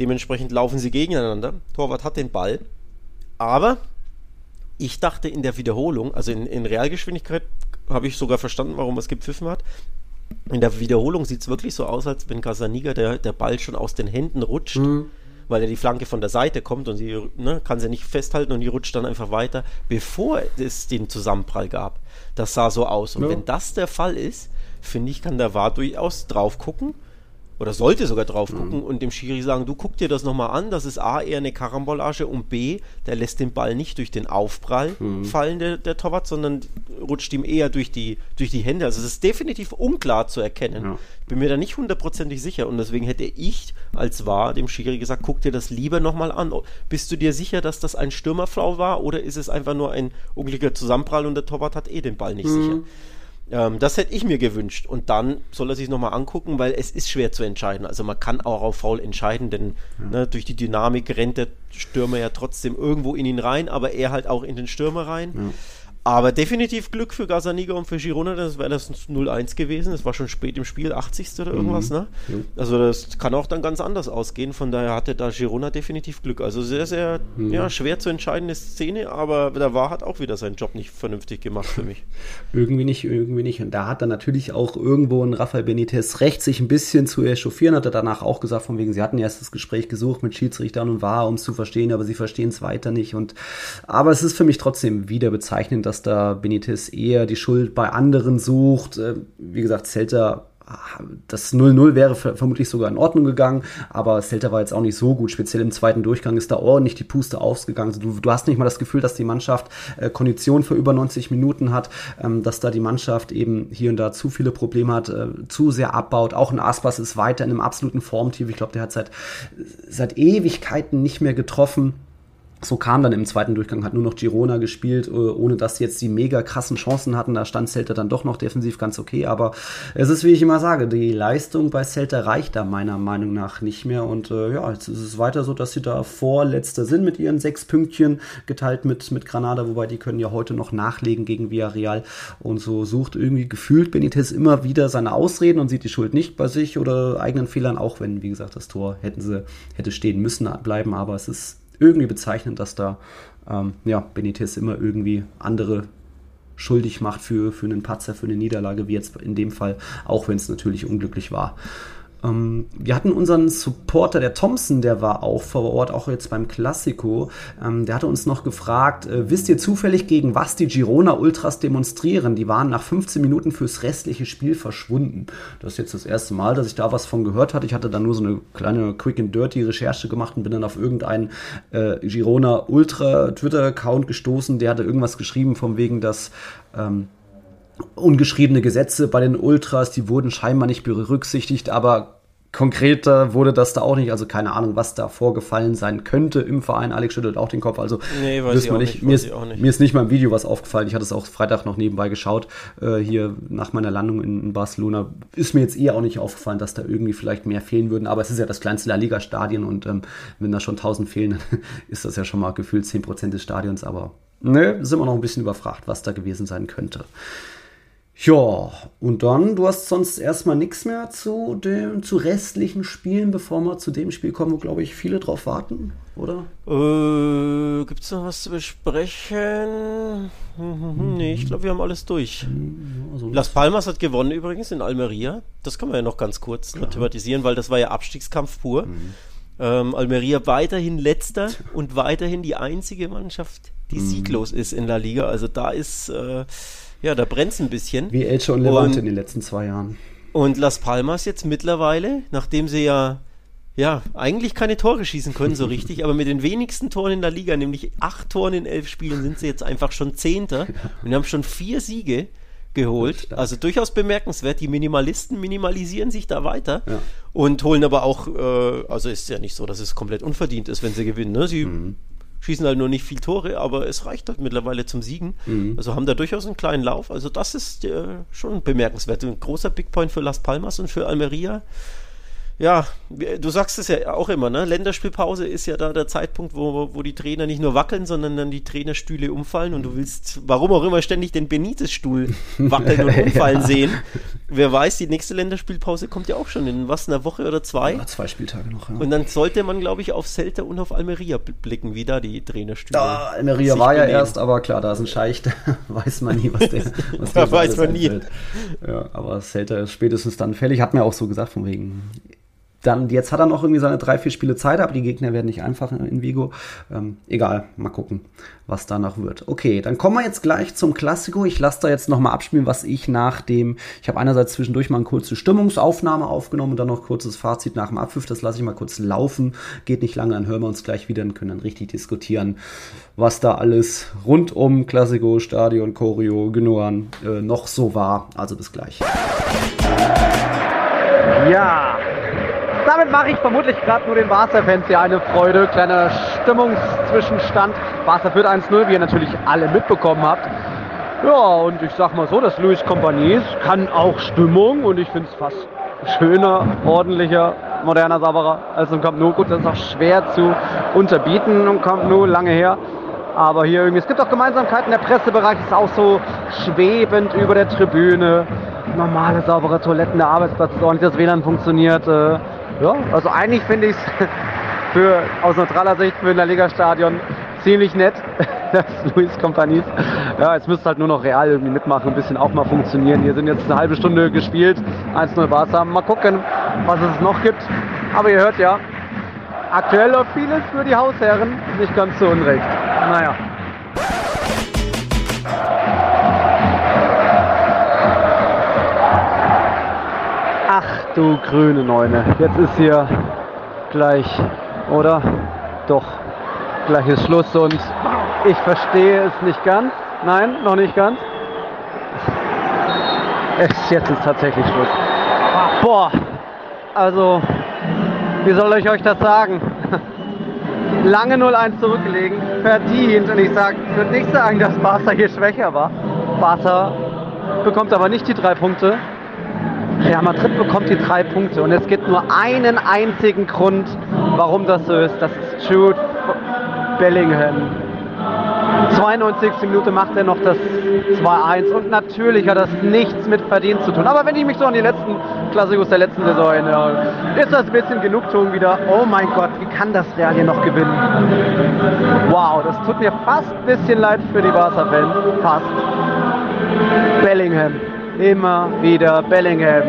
Dementsprechend laufen sie gegeneinander. Torwart hat den Ball. Aber ich dachte in der Wiederholung, also in, in Realgeschwindigkeit, habe ich sogar verstanden, warum es gepfiffen hat in der Wiederholung sieht es wirklich so aus, als wenn Casaniga der, der Ball schon aus den Händen rutscht. Mhm. weil er die Flanke von der Seite kommt und sie ne, kann sie nicht festhalten und die rutscht dann einfach weiter, bevor es den Zusammenprall gab. Das sah so aus. Und ja. wenn das der Fall ist, finde ich, kann der VAR durchaus drauf gucken oder sollte sogar drauf mhm. gucken mhm. und dem Schiri sagen, du guck dir das nochmal an, das ist A eher eine Karambolage und B, der lässt den Ball nicht durch den Aufprall mhm. fallen, der, der Torwart, sondern rutscht ihm eher durch die, durch die Hände. Also es ist definitiv unklar zu erkennen. Ja. Ich bin mir da nicht hundertprozentig sicher und deswegen hätte ich als war dem Schiri gesagt, guck dir das lieber nochmal an. Bist du dir sicher, dass das ein Stürmerflau war oder ist es einfach nur ein unglücklicher Zusammenprall und der Torwart hat eh den Ball nicht mhm. sicher? Ähm, das hätte ich mir gewünscht. Und dann soll er sich nochmal angucken, weil es ist schwer zu entscheiden. Also man kann auch auf Foul entscheiden, denn ja. ne, durch die Dynamik rennt der Stürmer ja trotzdem irgendwo in ihn rein, aber er halt auch in den Stürmer rein. Ja. Aber definitiv Glück für Gazaniga und für Girona, das wäre das 0-1 gewesen. Das war schon spät im Spiel, 80. oder irgendwas, mhm. ne? Also das kann auch dann ganz anders ausgehen. Von daher hatte da Girona definitiv Glück. Also sehr, sehr mhm. ja, schwer zu entscheidende Szene, aber der war hat auch wieder seinen Job nicht vernünftig gemacht für mich. irgendwie nicht, irgendwie nicht. Und da hat dann natürlich auch irgendwo ein Rafael Benitez recht, sich ein bisschen zu echauffieren. Hat er danach auch gesagt, von wegen, sie hatten erst das Gespräch gesucht mit Schiedsrichtern und war, um es zu verstehen, aber sie verstehen es weiter nicht. Und aber es ist für mich trotzdem wieder bezeichnend, dass dass da Benitez eher die Schuld bei anderen sucht. Äh, wie gesagt, Celta das 0-0 wäre vermutlich sogar in Ordnung gegangen, aber Celta war jetzt auch nicht so gut. Speziell im zweiten Durchgang ist da ordentlich die Puste ausgegangen. Also du, du hast nicht mal das Gefühl, dass die Mannschaft äh, Kondition für über 90 Minuten hat, ähm, dass da die Mannschaft eben hier und da zu viele Probleme hat, äh, zu sehr abbaut. Auch ein Aspas ist weiter in einem absoluten Formtief. Ich glaube, der hat seit, seit Ewigkeiten nicht mehr getroffen so kam dann im zweiten Durchgang, hat nur noch Girona gespielt, äh, ohne dass jetzt die mega krassen Chancen hatten. Da stand Celta dann doch noch defensiv ganz okay. Aber es ist, wie ich immer sage, die Leistung bei Celta reicht da meiner Meinung nach nicht mehr. Und äh, ja, jetzt ist es weiter so, dass sie da vorletzter sind mit ihren sechs Pünktchen, geteilt mit, mit Granada, wobei die können ja heute noch nachlegen gegen Villarreal. Und so sucht irgendwie gefühlt Benitez immer wieder seine Ausreden und sieht die Schuld nicht bei sich oder eigenen Fehlern, auch wenn, wie gesagt, das Tor hätten sie, hätte stehen müssen bleiben. Aber es ist irgendwie bezeichnend, dass da ähm, ja, Benitez immer irgendwie andere schuldig macht für, für einen Patzer, für eine Niederlage, wie jetzt in dem Fall, auch wenn es natürlich unglücklich war. Ähm, wir hatten unseren Supporter, der Thompson, der war auch vor Ort, auch jetzt beim Classico. Ähm, der hatte uns noch gefragt, äh, wisst ihr zufällig, gegen was die Girona Ultras demonstrieren? Die waren nach 15 Minuten fürs restliche Spiel verschwunden. Das ist jetzt das erste Mal, dass ich da was von gehört hatte. Ich hatte da nur so eine kleine Quick and Dirty Recherche gemacht und bin dann auf irgendeinen äh, Girona Ultra Twitter-Account gestoßen. Der hatte irgendwas geschrieben, von wegen, dass ähm, ungeschriebene Gesetze bei den Ultras, die wurden scheinbar nicht berücksichtigt, aber konkreter wurde das da auch nicht. Also keine Ahnung, was da vorgefallen sein könnte im Verein. Alex schüttelt auch den Kopf. Also nee, weiß ich auch nicht. Mir, ist, nicht. mir ist nicht mal im Video was aufgefallen. Ich hatte es auch Freitag noch nebenbei geschaut. Äh, hier nach meiner Landung in, in, Barcelona ist mir jetzt eher auch nicht aufgefallen, dass da irgendwie vielleicht mehr fehlen würden. Aber es ist ja das kleinste La Liga-Stadion und ähm, wenn da schon 1000 fehlen, dann ist das ja schon mal gefühlt 10% des Stadions. Aber ne, sind wir noch ein bisschen überfragt, was da gewesen sein könnte. Ja, und dann, du hast sonst erstmal nichts mehr zu den zu restlichen Spielen, bevor wir zu dem Spiel kommen, wo, glaube ich, viele drauf warten, oder? Äh, Gibt es noch was zu besprechen? Mhm. Nee, ich glaube, wir haben alles durch. Also Las Palmas hat gewonnen übrigens in Almeria. Das kann man ja noch ganz kurz Klar. thematisieren, weil das war ja Abstiegskampf pur. Mhm. Ähm, Almeria weiterhin letzter und weiterhin die einzige Mannschaft, die mhm. sieglos ist in der Liga. Also da ist... Äh, ja, da brennt es ein bisschen. Wie Elche und Levante in den letzten zwei Jahren. Und Las Palmas jetzt mittlerweile, nachdem sie ja, ja, eigentlich keine Tore schießen können so richtig, aber mit den wenigsten Toren in der Liga, nämlich acht Toren in elf Spielen, sind sie jetzt einfach schon Zehnter und haben schon vier Siege geholt. Also durchaus bemerkenswert. Die Minimalisten minimalisieren sich da weiter ja. und holen aber auch, äh, also ist ja nicht so, dass es komplett unverdient ist, wenn sie gewinnen. Ne? Sie mhm schießen halt nur nicht viel Tore, aber es reicht halt mittlerweile zum Siegen. Mhm. Also haben da durchaus einen kleinen Lauf. Also das ist äh, schon bemerkenswert. Ein großer Big Point für Las Palmas und für Almeria ja, du sagst es ja auch immer, ne? Länderspielpause ist ja da der Zeitpunkt, wo, wo die Trainer nicht nur wackeln, sondern dann die Trainerstühle umfallen und du willst, warum auch immer, ständig den Benitez-Stuhl wackeln und umfallen sehen. Wer weiß, die nächste Länderspielpause kommt ja auch schon in was, einer Woche oder zwei? Ja, zwei Spieltage noch, ja. Und dann sollte man, glaube ich, auf Celta und auf Almeria blicken, wie da die Trainerstühle. Da, Almeria war ja benehmen. erst, aber klar, da ist ein Scheich, da weiß man nie, was der. Was da weiß man nie. Ja, aber Celta ist spätestens dann fällig, hat mir auch so gesagt, von wegen dann, jetzt hat er noch irgendwie seine drei, vier Spiele Zeit, aber die Gegner werden nicht einfach in Vigo. Ähm, egal, mal gucken, was danach wird. Okay, dann kommen wir jetzt gleich zum Klassiko. Ich lasse da jetzt nochmal abspielen, was ich nach dem, ich habe einerseits zwischendurch mal eine kurze Stimmungsaufnahme aufgenommen und dann noch kurzes Fazit nach dem Abpfiff. Das lasse ich mal kurz laufen. Geht nicht lange, dann hören wir uns gleich wieder und können dann richtig diskutieren, was da alles rund um Klassiko, Stadion, Choreo, Genoan äh, noch so war. Also bis gleich. Ja, damit mache ich vermutlich gerade nur den Barca-Fans hier eine Freude. Kleiner Stimmungszwischenstand. Barca führt 1-0, wie ihr natürlich alle mitbekommen habt. Ja, und ich sag mal so, das Luis Compagnies kann auch Stimmung und ich finde es fast schöner, ordentlicher, moderner, sauberer als im Camp Nou. Gut, das ist auch schwer zu unterbieten im Camp Nou, lange her. Aber hier irgendwie, es gibt auch Gemeinsamkeiten. Der Pressebereich ist auch so schwebend über der Tribüne. Normale, saubere Toiletten, der Arbeitsplatz ist ordentlich, das WLAN funktioniert. Äh, ja, also eigentlich finde ich es für aus neutraler Sicht für ein La Liga Stadion ziemlich nett, das Luis Companies. Ja, jetzt müsste halt nur noch real irgendwie mitmachen, ein bisschen auch mal funktionieren. Hier sind jetzt eine halbe Stunde gespielt, 1-0 Barca. Mal gucken, was es noch gibt. Aber ihr hört ja, aktuell läuft vieles für die Hausherren, nicht ganz so unrecht. Naja. Du grüne Neune. Jetzt ist hier gleich, oder? Doch, gleich ist Schluss und ich verstehe es nicht ganz. Nein, noch nicht ganz. Es, jetzt ist tatsächlich Schluss. Boah, also, wie soll ich euch das sagen? Lange 0-1 zurückgelegen, verdient. Und ich sag, würde nicht sagen, dass Barca hier schwächer war. Barca bekommt aber nicht die drei Punkte. Real Madrid bekommt die drei Punkte und es gibt nur einen einzigen Grund, warum das so ist. Das ist Jude Bellingham. 92. Minute macht er noch das 2-1 und natürlich hat das nichts mit Verdienst zu tun. Aber wenn ich mich so an die letzten Klassikos der letzten Saison erinnere, ist das ein bisschen Genugtuung wieder. Oh mein Gott, wie kann das Real hier noch gewinnen? Wow, das tut mir fast ein bisschen leid für die Barca-Fans. Fast. Bellingham. Immer wieder Bellingham.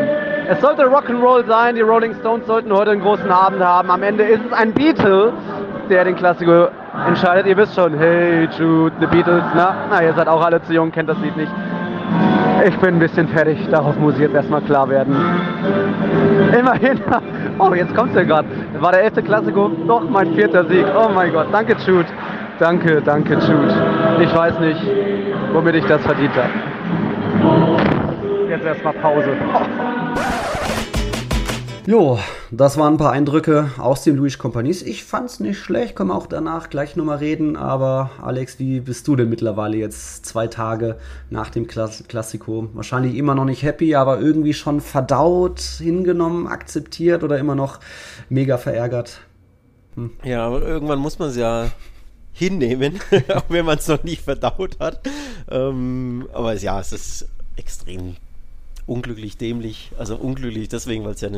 Es sollte Rock'n'Roll sein, die Rolling Stones sollten heute einen großen Abend haben. Am Ende ist es ein Beatle, der den Klassiker entscheidet. Ihr wisst schon, hey Jude, The Beatles, na, na, ihr seid auch alle zu jung, kennt das Lied nicht. Ich bin ein bisschen fertig, darauf muss ich jetzt erstmal klar werden. Immerhin, oh, jetzt kommt's ja gerade. War der elfte Klassiker, doch mein vierter Sieg. Oh mein Gott, danke Jude. Danke, danke Jude. Ich weiß nicht, womit ich das verdient habe. Jetzt erstmal Pause. Jo, das waren ein paar Eindrücke aus dem Luis Companies. Ich fand's nicht schlecht, können wir auch danach gleich nochmal reden. Aber Alex, wie bist du denn mittlerweile jetzt zwei Tage nach dem Klass Klassiko? Wahrscheinlich immer noch nicht happy, aber irgendwie schon verdaut, hingenommen, akzeptiert oder immer noch mega verärgert? Hm. Ja, aber irgendwann muss man es ja hinnehmen, auch wenn man es noch nicht verdaut hat. Ähm, aber ja, es ist extrem unglücklich dämlich, also unglücklich deswegen, weil es ja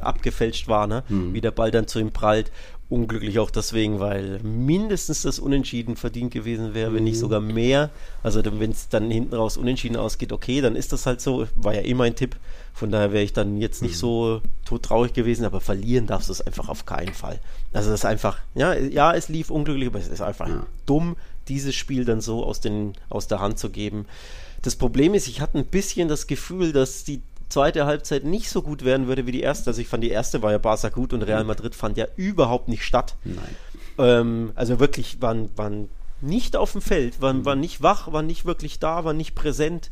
abgefälscht war, ne? Mhm. wie der Ball dann zu ihm prallt. Unglücklich auch deswegen, weil mindestens das Unentschieden verdient gewesen wäre, mhm. wenn nicht mhm. sogar mehr. Also wenn es dann hinten raus unentschieden ausgeht, okay, dann ist das halt so. War ja eh mein Tipp. Von daher wäre ich dann jetzt nicht mhm. so todtraurig gewesen, aber verlieren darfst du es einfach auf keinen Fall. Also das ist einfach, ja, ja, es lief unglücklich, aber es ist einfach ja. dumm, dieses Spiel dann so aus, den, aus der Hand zu geben. Das Problem ist, ich hatte ein bisschen das Gefühl, dass die zweite Halbzeit nicht so gut werden würde wie die erste. Also ich fand, die erste war ja Barca gut und Real Madrid fand ja überhaupt nicht statt. Nein. Ähm, also wirklich waren, waren nicht auf dem Feld, waren, waren nicht wach, waren nicht wirklich da, waren nicht präsent.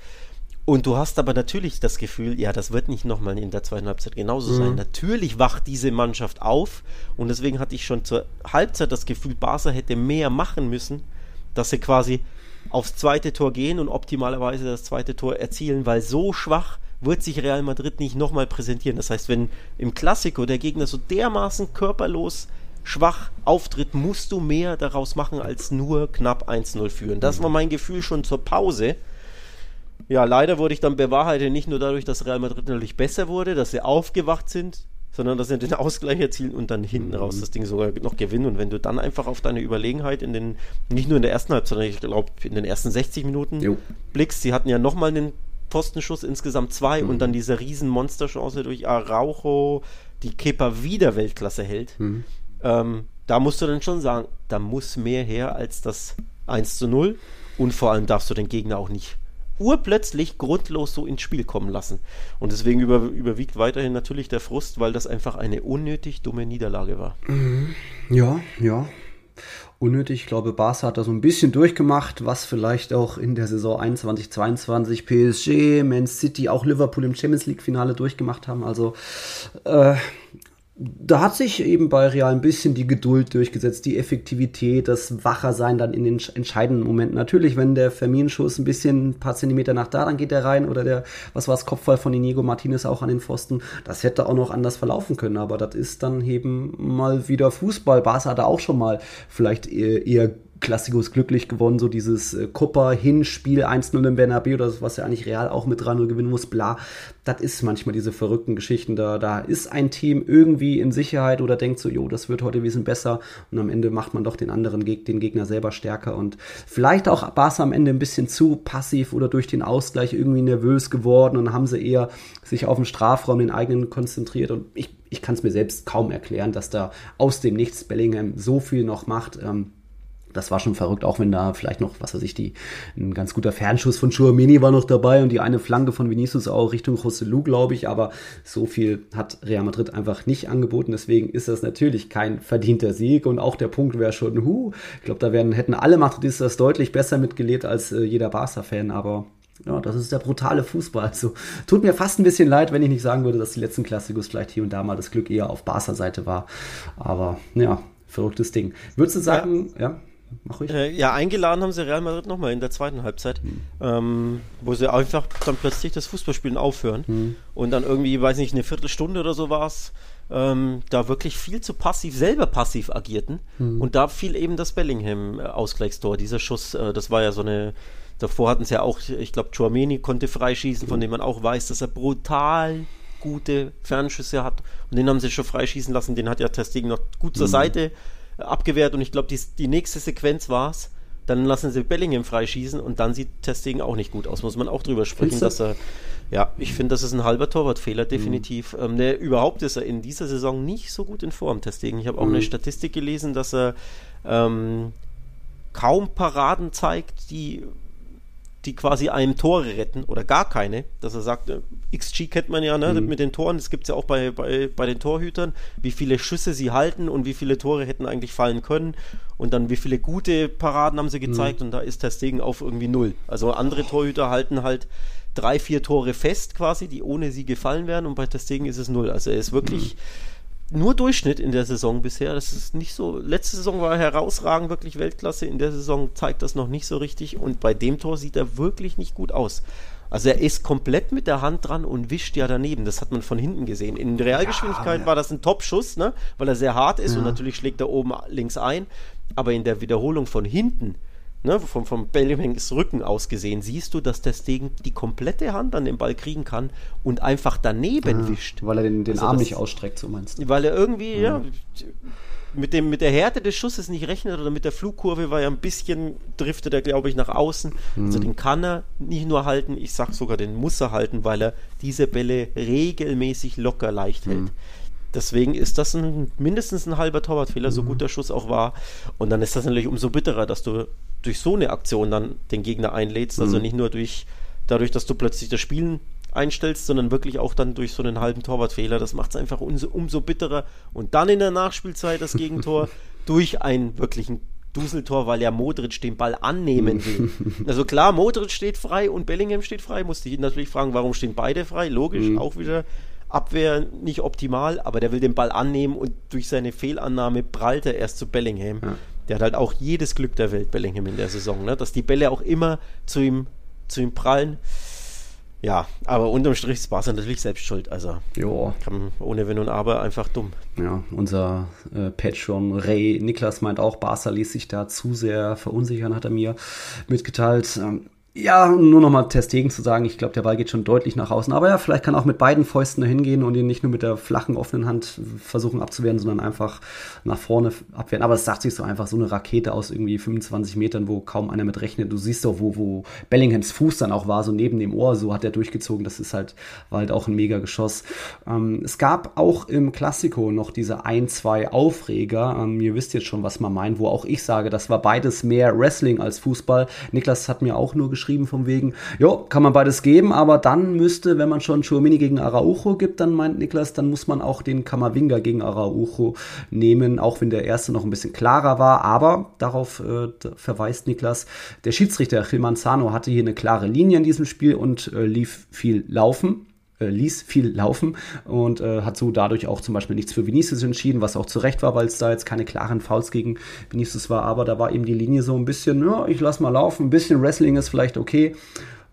Und du hast aber natürlich das Gefühl, ja, das wird nicht nochmal in der zweiten Halbzeit genauso mhm. sein. Natürlich wacht diese Mannschaft auf und deswegen hatte ich schon zur Halbzeit das Gefühl, Barca hätte mehr machen müssen, dass sie quasi aufs zweite Tor gehen und optimalerweise das zweite Tor erzielen, weil so schwach wird sich Real Madrid nicht nochmal präsentieren. Das heißt, wenn im Klassiko der Gegner so dermaßen körperlos schwach auftritt, musst du mehr daraus machen als nur knapp 1-0 führen. Das war mein Gefühl schon zur Pause. Ja, leider wurde ich dann bewahrheitet, nicht nur dadurch, dass Real Madrid natürlich besser wurde, dass sie aufgewacht sind, sondern dass sie den Ausgleich erzielen und dann hinten mhm. raus das Ding sogar noch gewinnen. Und wenn du dann einfach auf deine Überlegenheit in den, nicht nur in der ersten Halbzeit, sondern ich glaube in den ersten 60 Minuten jo. blickst, sie hatten ja nochmal einen Postenschuss insgesamt zwei mhm. und dann diese riesen Monsterchance durch Araujo, die Kepa wieder Weltklasse hält, mhm. ähm, da musst du dann schon sagen, da muss mehr her als das 1 zu 0 und vor allem darfst du den Gegner auch nicht urplötzlich grundlos so ins Spiel kommen lassen. Und deswegen über, überwiegt weiterhin natürlich der Frust, weil das einfach eine unnötig dumme Niederlage war. Mhm. Ja, ja. Unnötig. Ich glaube, Barca hat da so ein bisschen durchgemacht, was vielleicht auch in der Saison 21, 22 PSG, Man City, auch Liverpool im Champions League Finale durchgemacht haben. Also äh, da hat sich eben bei Real ein bisschen die Geduld durchgesetzt, die Effektivität, das Wachersein dann in den entscheidenden Momenten. Natürlich, wenn der Fermin-Schuss ein bisschen ein paar Zentimeter nach da, dann geht der rein oder der, was war das, Kopfball von Inigo Martinez auch an den Pfosten. Das hätte auch noch anders verlaufen können, aber das ist dann eben mal wieder Fußball. Barca hatte auch schon mal vielleicht eher, eher Klassikus glücklich gewonnen, so dieses äh, Kupper-Hinspiel 1-0 im Bernabeu, oder was ja eigentlich Real auch mit 3-0 gewinnen muss, bla. Das ist manchmal diese verrückten Geschichten. Da, da ist ein Team irgendwie in Sicherheit oder denkt so, jo, das wird heute ein bisschen besser und am Ende macht man doch den anderen Geg den Gegner selber stärker und vielleicht auch Barca am Ende ein bisschen zu passiv oder durch den Ausgleich irgendwie nervös geworden und haben sie eher sich auf den Strafraum, den eigenen konzentriert und ich, ich kann es mir selbst kaum erklären, dass da aus dem Nichts Bellingham so viel noch macht. Ähm, das war schon verrückt, auch wenn da vielleicht noch, was weiß ich, die, ein ganz guter Fernschuss von Chouameni war noch dabei und die eine Flanke von Vinicius auch Richtung Joselu, glaube ich, aber so viel hat Real Madrid einfach nicht angeboten, deswegen ist das natürlich kein verdienter Sieg und auch der Punkt wäre schon, hu, ich glaube, da werden, hätten alle Madridistas deutlich besser mitgelebt als äh, jeder Barca-Fan, aber ja, das ist der brutale Fußball. Also tut mir fast ein bisschen leid, wenn ich nicht sagen würde, dass die letzten Klassikos vielleicht hier und da mal das Glück eher auf Barca-Seite war. Aber ja, verrücktes Ding. Würdest du sagen, ja? ja? Mach ruhig. Äh, ja, eingeladen haben sie Real Madrid nochmal in der zweiten Halbzeit, hm. ähm, wo sie einfach dann plötzlich das Fußballspielen aufhören hm. und dann irgendwie, weiß nicht, eine Viertelstunde oder so war es, ähm, da wirklich viel zu passiv, selber passiv agierten. Hm. Und da fiel eben das Bellingham-Ausgleichstor. Dieser Schuss, äh, das war ja so eine. Davor hatten sie ja auch, ich glaube, Chouameni konnte freischießen, von dem man auch weiß, dass er brutal gute Fernschüsse hat. Und den haben sie schon freischießen lassen. Den hat ja Testegen noch gut zur Seite abgewehrt und ich glaube, die, die nächste Sequenz war es. Dann lassen sie Bellingham freischießen und dann sieht Testegen auch nicht gut aus. Muss man auch drüber sprechen, dass er. Ja, ich finde, das ist ein halber Torwartfehler, definitiv. Mhm. Ähm, der, überhaupt ist er in dieser Saison nicht so gut in Form, Testegen. Ich habe auch mhm. eine Statistik gelesen, dass er ähm, kaum Paraden zeigt, die die quasi einem Tore retten oder gar keine, dass er sagt, äh, XG kennt man ja ne, mhm. mit den Toren, das gibt es ja auch bei, bei, bei den Torhütern, wie viele Schüsse sie halten und wie viele Tore hätten eigentlich fallen können und dann wie viele gute Paraden haben sie gezeigt mhm. und da ist der Stegen auf irgendwie null. Also andere Torhüter halten halt drei, vier Tore fest quasi, die ohne sie gefallen wären und bei Testegen ist es null. Also er ist wirklich... Mhm nur Durchschnitt in der Saison bisher. Das ist nicht so. Letzte Saison war er herausragend, wirklich Weltklasse. In der Saison zeigt das noch nicht so richtig. Und bei dem Tor sieht er wirklich nicht gut aus. Also er ist komplett mit der Hand dran und wischt ja daneben. Das hat man von hinten gesehen. In Realgeschwindigkeit ja, war das ein Top-Schuss, ne? weil er sehr hart ist ja. und natürlich schlägt er oben links ein. Aber in der Wiederholung von hinten ne, vom, vom Bellinghams Rücken aus gesehen, siehst du, dass der Stegen die komplette Hand an den Ball kriegen kann und einfach daneben ah, wischt. Weil er den, den also Arm das, nicht ausstreckt, so meinst du? Weil er irgendwie, ja, ja mit, dem, mit der Härte des Schusses nicht rechnet oder mit der Flugkurve, weil er ein bisschen driftet er, glaube ich, nach außen. Mhm. Also den kann er nicht nur halten, ich sag sogar, den muss er halten, weil er diese Bälle regelmäßig locker leicht hält. Mhm. Deswegen ist das ein, mindestens ein halber Torwartfehler, so mhm. gut der Schuss auch war. Und dann ist das natürlich umso bitterer, dass du durch so eine Aktion dann den Gegner einlädst. Also mhm. nicht nur durch dadurch, dass du plötzlich das Spielen einstellst, sondern wirklich auch dann durch so einen halben Torwartfehler. Das macht es einfach umso, umso bitterer. Und dann in der Nachspielzeit das Gegentor durch einen wirklichen Duseltor, weil ja Modric den Ball annehmen will. Also klar, Modric steht frei und Bellingham steht frei. Musste ich natürlich fragen, warum stehen beide frei? Logisch, mhm. auch wieder Abwehr nicht optimal, aber der will den Ball annehmen und durch seine Fehlannahme prallt er erst zu Bellingham. Ja. Der hat halt auch jedes Glück der Welt, Bellingham, in der Saison, ne? dass die Bälle auch immer zu ihm, zu ihm prallen. Ja, aber unterm Strich ist Barca natürlich selbst schuld. Also jo. Kann, ohne Wenn und Aber einfach dumm. Ja, unser äh, Patron Ray Niklas meint auch, Barca ließ sich da zu sehr verunsichern, hat er mir mitgeteilt. Ähm, Ja, nur nochmal Testegen zu sagen, ich glaube, der Ball geht schon deutlich nach außen. Aber ja, vielleicht kann auch mit beiden Fäusten dahin gehen und ihn nicht nur mit der flachen, offenen Hand versuchen abzuwehren, sondern einfach nach vorne abwehren. Aber es sagt sich so einfach, so eine Rakete aus irgendwie 25 Metern, wo kaum einer mit rechnet. Du siehst doch, wo, wo Bellinghams Fuß dann auch war, so neben dem Ohr, so hat er durchgezogen. Das ist halt, war halt auch ein Mega-Geschoss. Ähm, es gab auch im Klassiko noch diese ein, zwei Aufreger. Ähm, ihr wisst jetzt schon, was man meint, wo auch ich sage, das war beides mehr Wrestling als Fußball. Niklas hat mir auch nur geschrieben, geschrieben von wegen, jo, kann man beides geben, aber dann müsste, wenn man schon Chouamini gegen Araujo gibt, dann meint Niklas, dann muss man auch den Kamavinga gegen Araujo nehmen, auch wenn der erste noch ein bisschen klarer war, aber darauf äh, verweist Niklas, der Schiedsrichter Gil Manzano hatte hier eine klare Linie in diesem Spiel und äh, lief viel laufen äh, ließ viel laufen und äh, hat so dadurch auch zum Beispiel nichts für Vinicius entschieden, was auch zu Recht war, weil es da jetzt keine klaren Fouls gegen Vinicius war, aber da war eben die Linie so ein bisschen, ja, ich lass mal laufen, ein bisschen Wrestling ist vielleicht okay,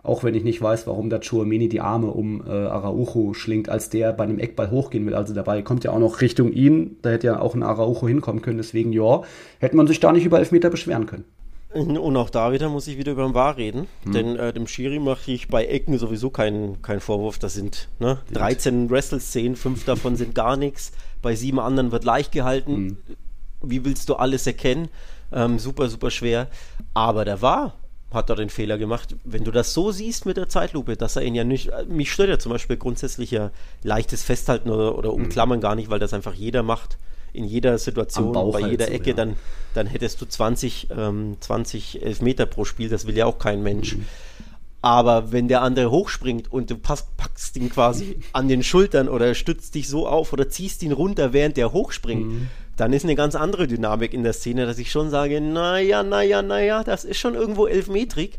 auch wenn ich nicht weiß, warum da Chouameni die Arme um äh, Araujo schlingt, als der bei einem Eckball hochgehen will. Also dabei kommt ja auch noch Richtung ihn, da hätte ja auch ein Araujo hinkommen können, deswegen ja, hätte man sich da nicht über Elfmeter beschweren können. Und auch da wieder muss ich wieder über den War reden, hm. denn äh, dem Schiri mache ich bei Ecken sowieso keinen kein Vorwurf. Das sind ne, 13 Wrestle-Szenen, fünf davon sind gar nichts. Bei sieben anderen wird leicht gehalten. Hm. Wie willst du alles erkennen? Ähm, super, super schwer. Aber der War hat da den Fehler gemacht. Wenn du das so siehst mit der Zeitlupe, dass er ihn ja nicht, äh, mich stört ja zum Beispiel grundsätzlich ja leichtes Festhalten oder, oder hm. Umklammern gar nicht, weil das einfach jeder macht in jeder Situation, bei halt jeder so, Ecke, ja. dann, dann hättest du 20, ähm, 20 Elfmeter pro Spiel, das will ja auch kein Mensch. Mhm. Aber wenn der andere hochspringt und du packst, packst ihn quasi an den Schultern oder stützt dich so auf oder ziehst ihn runter, während der hochspringt, mhm. dann ist eine ganz andere Dynamik in der Szene, dass ich schon sage, naja, naja, naja, das ist schon irgendwo elfmetrig.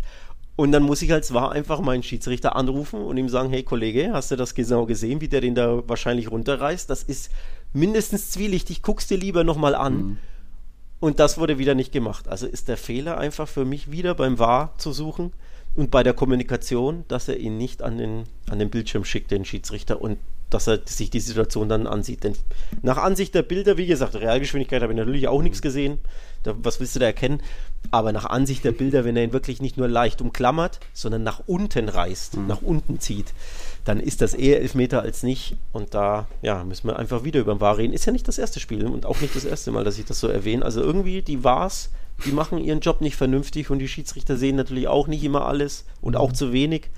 Und dann muss ich als wahr einfach meinen Schiedsrichter anrufen und ihm sagen, hey Kollege, hast du das genau gesehen, wie der den da wahrscheinlich runterreißt? Das ist mindestens zwielichtig, guckst dir lieber nochmal an. Mhm. Und das wurde wieder nicht gemacht. Also ist der Fehler einfach für mich wieder beim Wahr zu suchen und bei der Kommunikation, dass er ihn nicht an den, an den Bildschirm schickt, den Schiedsrichter, und dass er sich die Situation dann ansieht. Denn nach Ansicht der Bilder, wie gesagt, Realgeschwindigkeit habe ich natürlich auch nichts gesehen. Da, was willst du da erkennen? Aber nach Ansicht der Bilder, wenn er ihn wirklich nicht nur leicht umklammert, sondern nach unten reißt, mhm. nach unten zieht, dann ist das eher Elfmeter als nicht. Und da ja, müssen wir einfach wieder über den VAR reden. Ist ja nicht das erste Spiel und auch nicht das erste Mal, dass ich das so erwähne. Also irgendwie die VARs, die machen ihren Job nicht vernünftig und die Schiedsrichter sehen natürlich auch nicht immer alles und auch zu wenig.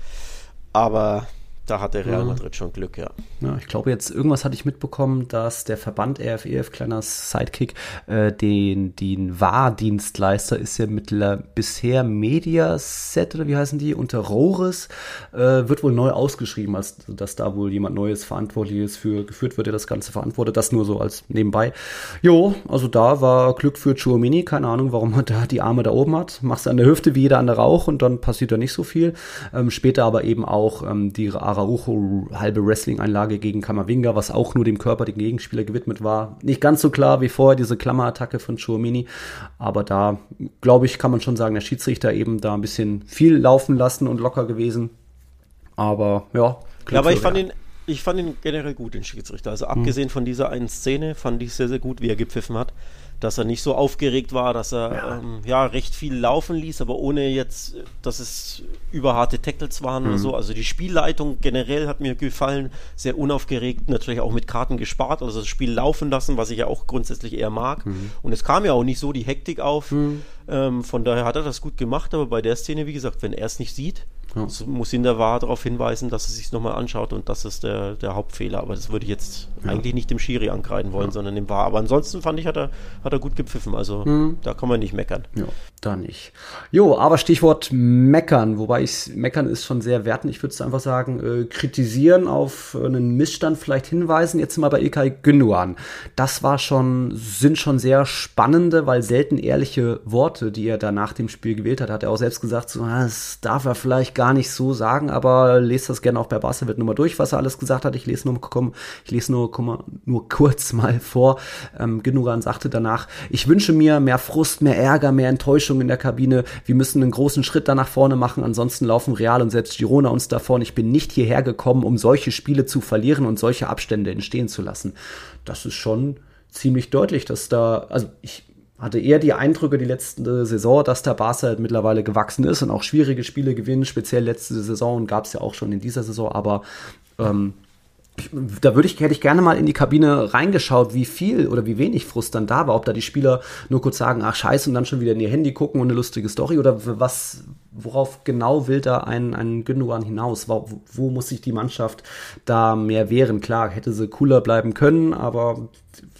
Aber da hat der Real Madrid schon Glück, ja. ja. Ich glaube, jetzt irgendwas hatte ich mitbekommen, dass der Verband RFEF, kleiner Sidekick, äh, den, den VAR-Dienstleister ist ja mit bisher Mediaset oder wie heißen die, unter Rohres, äh, wird wohl neu ausgeschrieben, als dass da wohl jemand Neues Verantwortliches für geführt wird, der das Ganze verantwortet. Das nur so als nebenbei. Jo, also da war Glück für Chuomini, keine Ahnung, warum er da die Arme da oben hat. Machst du an der Hüfte wie jeder andere auch und dann passiert da nicht so viel. Ähm, später aber eben auch ähm, die Araujo halbe Wrestling-Einlage gegen Kamavinga, was auch nur dem Körper, dem Gegenspieler gewidmet war. Nicht ganz so klar wie vorher diese Klammerattacke von Chouamini, aber da, glaube ich, kann man schon sagen, der Schiedsrichter eben da ein bisschen viel laufen lassen und locker gewesen. Aber ja. Ja, aber ich fand ihn ich fand ihn generell gut, den Schiedsrichter. Also abgesehen hm. von dieser einen Szene fand ich sehr, sehr gut, wie er gepfiffen hat dass er nicht so aufgeregt war, dass er ja. Ähm, ja. recht viel laufen ließ, aber ohne jetzt, dass es überharte Tackles waren mhm. oder so. Also die Spielleitung generell hat mir gefallen, sehr unaufgeregt, natürlich auch mit Karten gespart, also das Spiel laufen lassen, was ich ja auch grundsätzlich eher mag. Mhm. Und es kam ja auch nicht so die Hektik auf. Mhm. Ähm, von daher hat er das gut gemacht, aber bei der Szene, wie gesagt, wenn er es nicht sieht, ja. muss ihn der Wahr darauf hinweisen, dass er sich nochmal anschaut und das ist der, der Hauptfehler. Aber das würde ich jetzt ja. eigentlich nicht dem Schiri ankreiden wollen, ja. sondern dem Wahr. Aber ansonsten fand ich, hat er, hat er gut gepfiffen. Also hm. da kann man nicht meckern. Ja, da nicht. Jo, aber Stichwort meckern, wobei ich meckern ist schon sehr werten. Ich würde es einfach sagen, äh, kritisieren, auf einen Missstand vielleicht hinweisen. Jetzt mal bei Ilkay Gündogan. Das war schon, sind schon sehr spannende, weil selten ehrliche Worte, die er da nach dem Spiel gewählt hat. Hat er auch selbst gesagt, so, ah, das darf er vielleicht gar nicht so sagen, aber lest das gerne auch bei Barca wird nochmal durch, was er alles gesagt hat. Ich lese nur, komm, ich lese nur, komm, nur kurz mal vor. Ähm, Gündogan sagte danach, ich wünsche mir mehr Frust, mehr Ärger, mehr Enttäuschung in der Kabine. Wir müssen einen großen Schritt da nach vorne machen, ansonsten laufen Real und selbst Girona uns davon. Ich bin nicht hierher gekommen, um solche Spiele zu verlieren und solche Abstände entstehen zu lassen. Das ist schon ziemlich deutlich, dass da, also ich hatte eher die Eindrücke die letzte Saison, dass der Barca halt mittlerweile gewachsen ist und auch schwierige Spiele gewinnt, speziell letzte Saison gab es ja auch schon in dieser Saison, aber ähm, da würde ich, hätte ich gerne mal in die Kabine reingeschaut, wie viel oder wie wenig Frust dann da war. Ob da die Spieler nur kurz sagen, ach scheiße, und dann schon wieder in ihr Handy gucken und eine lustige Story oder was, worauf genau will da ein, ein Gündogan hinaus? Wo, wo muss sich die Mannschaft da mehr wehren? Klar, hätte sie cooler bleiben können, aber